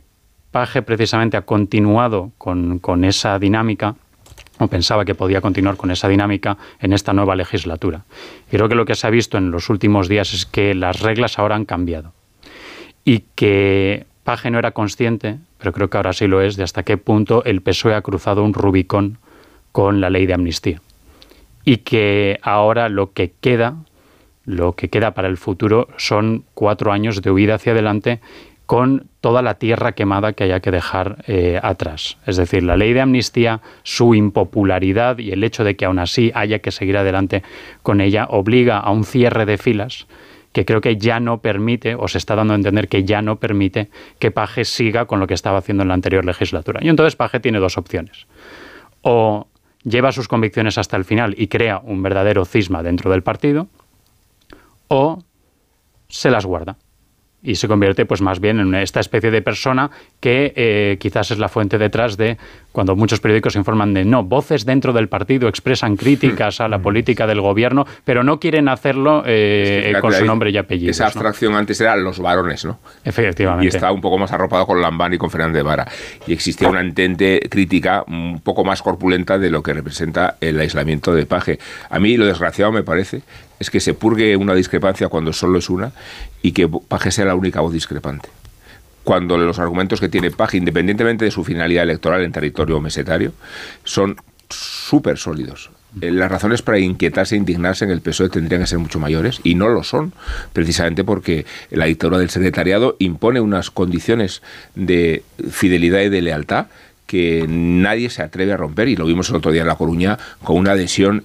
Paje precisamente ha continuado con, esa dinámica o pensaba que podía continuar con esa dinámica en esta nueva legislatura. Creo que lo que se ha visto en los últimos días es que las reglas ahora han cambiado y que Paje no era consciente, pero creo que ahora sí lo es, de hasta qué punto el PSOE ha cruzado un Rubicón con la ley de amnistía. Y que ahora lo que queda, lo que queda para el futuro son cuatro años de huida hacia adelante con toda la tierra quemada que haya que dejar eh, atrás. Es decir, la ley de amnistía, su impopularidad y el hecho de que aún así haya que seguir adelante con ella obliga a un cierre de filas que creo que ya no permite, o se está dando a entender que ya no permite, que Paje siga con lo que estaba haciendo en la anterior legislatura. Y entonces Paje tiene dos opciones. O lleva sus convicciones hasta el final y crea un verdadero cisma dentro del partido, o se las guarda y se convierte pues más bien en esta especie de persona que eh, quizás es la fuente detrás de cuando muchos periódicos informan de no, voces dentro del partido expresan críticas a la política del gobierno, pero no quieren hacerlo eh, con su nombre y apellido. Esa abstracción antes era los varones, ¿no? Efectivamente. Y estaba un poco más arropado con Lambán y con Fernández Vara. Y existía una entente crítica un poco más corpulenta de lo que representa el aislamiento de Paje. A mí lo desgraciado me parece es que se purgue una discrepancia cuando solo es una y que Paje sea la única voz discrepante. Cuando los argumentos que tiene Paje, independientemente de su finalidad electoral en territorio mesetario, son súper sólidos. Eh, las razones para inquietarse e indignarse en el PSOE tendrían que ser mucho mayores y no lo son, precisamente porque la dictadura del secretariado impone unas condiciones de fidelidad y de lealtad que nadie se atreve a romper y lo vimos el otro día en La Coruña con una adhesión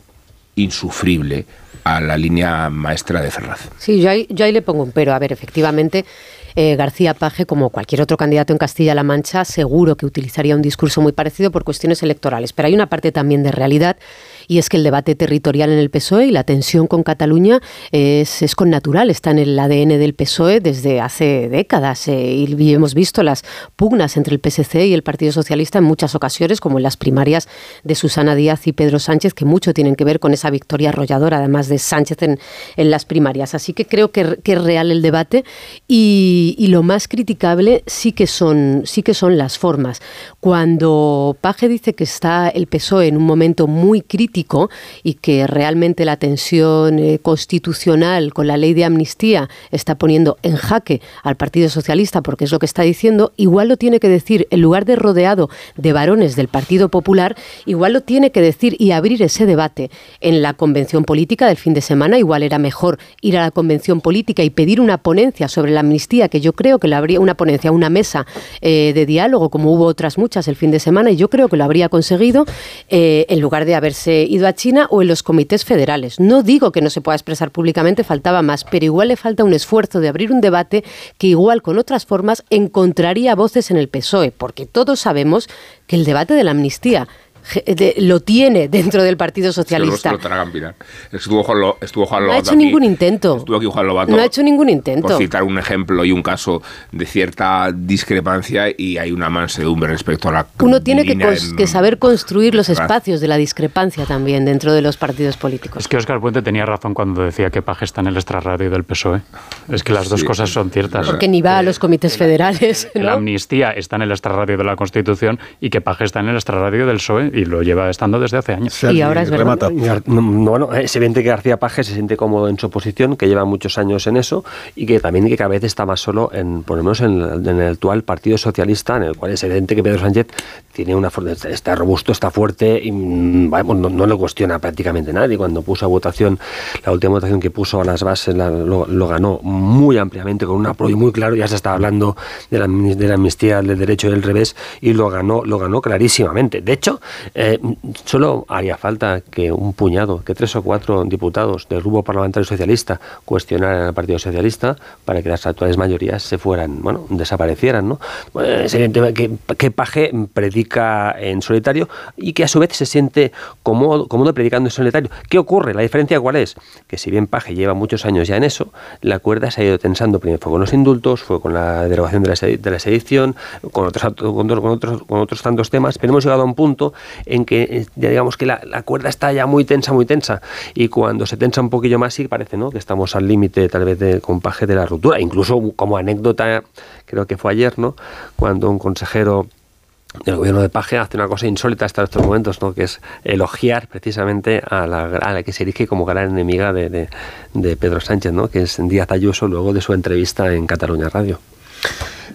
insufrible a la línea maestra de Ferraz. Sí, yo ahí, yo ahí le pongo un pero. A ver, efectivamente, eh, García Paje, como cualquier otro candidato en Castilla-La Mancha, seguro que utilizaría un discurso muy parecido por cuestiones electorales. Pero hay una parte también de realidad y es que el debate territorial en el PSOE y la tensión con Cataluña es, es con natural, está en el ADN del PSOE desde hace décadas eh, y hemos visto las pugnas entre el PSC y el Partido Socialista en muchas ocasiones, como en las primarias de Susana Díaz y Pedro Sánchez, que mucho tienen que ver con esa victoria arrolladora, además de Sánchez en, en las primarias. Así que creo que, que es real el debate y, y, lo más criticable sí que, son, sí que son las formas. Cuando Paje dice que está el PSOE en un momento muy crítico, y que realmente la tensión eh, constitucional con la ley de amnistía está poniendo en jaque al Partido Socialista, porque es lo que está diciendo, igual lo tiene que decir, en lugar de rodeado de varones del Partido Popular, igual lo tiene que decir y abrir ese debate en la convención política del fin de semana. Igual era mejor ir a la convención política y pedir una ponencia sobre la amnistía, que yo creo que la habría, una ponencia, una mesa eh, de diálogo, como hubo otras muchas el fin de semana, y yo creo que lo habría conseguido eh, en lugar de haberse ido a China o en los comités federales. No digo que no se pueda expresar públicamente, faltaba más, pero igual le falta un esfuerzo de abrir un debate que igual con otras formas encontraría voces en el PSOE, porque todos sabemos que el debate de la amnistía lo tiene dentro del Partido Socialista. Estuvo Juan, estuvo Juan No ha hecho ningún intento. Estuvo aquí Juan Lobato. No ha hecho ningún intento. Por citar un ejemplo y un caso de cierta discrepancia y hay una mansedumbre respecto a la. Uno tiene que, saber construir los espacios de la discrepancia también dentro de los partidos políticos. Es que Oscar Puente tenía razón cuando decía que Paje está en el extrarradio del PSOE. Es que las dos cosas son ciertas. Porque ni va a los comités federales. La amnistía está en el extrarradio de la Constitución y que Paje está en el extrarradio del PSOE y lo lleva estando desde hace años. y ahora es verdad. bueno, es evidente que García Paje se siente cómodo en su posición, que lleva muchos años en eso y que también que cada vez está más solo, en, por lo menos en, el actual Partido Socialista, en el cual es evidente que Pedro Sánchez tiene una está robusto, está fuerte y mm, no, lo cuestiona prácticamente nadie. Cuando puso a votación, la última votación que puso a las bases lo, ganó muy ampliamente con un apoyo muy claro. Ya se está hablando de la, de la amnistía del derecho y del revés y lo ganó, lo ganó clarísimamente. De hecho, eh, solo haría falta que un puñado, que tres o cuatro diputados del grupo parlamentario socialista cuestionaran al Partido Socialista para que las actuales mayorías se fueran, bueno, desaparecieran, ¿no? Pues, que, que Paje predica en solitario y que a su vez se siente cómodo, predicando en solitario. ¿Qué ocurre? La diferencia cuál es? Que si bien Paje lleva muchos años ya en eso, la cuerda se ha ido tensando. Primero fue con los indultos, fue con la derogación de la, de la sedición, con otros, con, otros, con otros tantos temas, pero hemos llegado a un punto en que eh, ya digamos que la, cuerda está ya muy tensa, muy tensa, y cuando se tensa un poquillo más sí parece ¿no? que estamos al límite tal vez del compaje de la ruptura. Incluso como anécdota, creo que fue ayer, ¿no? cuando un consejero del gobierno de Paje hace una cosa insólita hasta estos momentos, ¿no? que es elogiar precisamente a la, a la que se erige como gran enemiga de, de, de Pedro Sánchez, ¿no? que es Díaz Ayuso, luego de su entrevista en Cataluña Radio.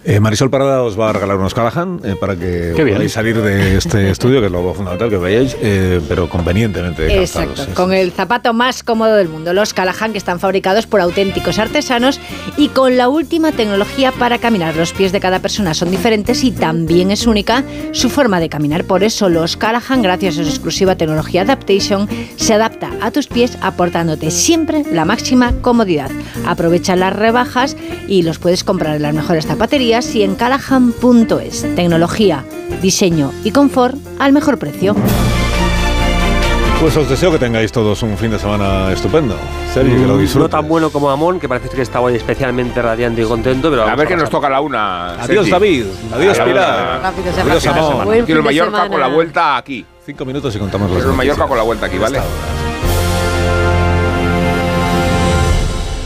Eh, Marisol Parada os va a regalar unos Callahan eh, para que podáis salir de este estudio, que es lo fundamental que veáis, eh, pero convenientemente Exacto, con el zapato más cómodo del mundo. Los Callahan que están fabricados por auténticos artesanos y con la última tecnología para caminar. Los pies de cada persona son diferentes y también es única su forma de caminar. Por eso los Callahan, gracias a su exclusiva tecnología Adaptation, se adapta a tus pies aportándote siempre la máxima comodidad. Aprovecha las rebajas y los puedes comprar en las mejores zapaterías y en callahan.es. Tecnología, diseño y confort al mejor precio. Pues os deseo que tengáis todos un fin de semana estupendo. Sergio, que lo Mm, disfrutes. No tan bueno como Amón, que parece que está hoy especialmente radiante y contento, pero A ver que nos toca la una. Adiós, Sergi. David. Adiós, Pilar. Rápido se Adiós. Amón. De Mallorca semana. con la vuelta aquí. Cinco minutos y contamos los Quiero Mallorca con la vuelta aquí, ¿vale? Hasta ahora.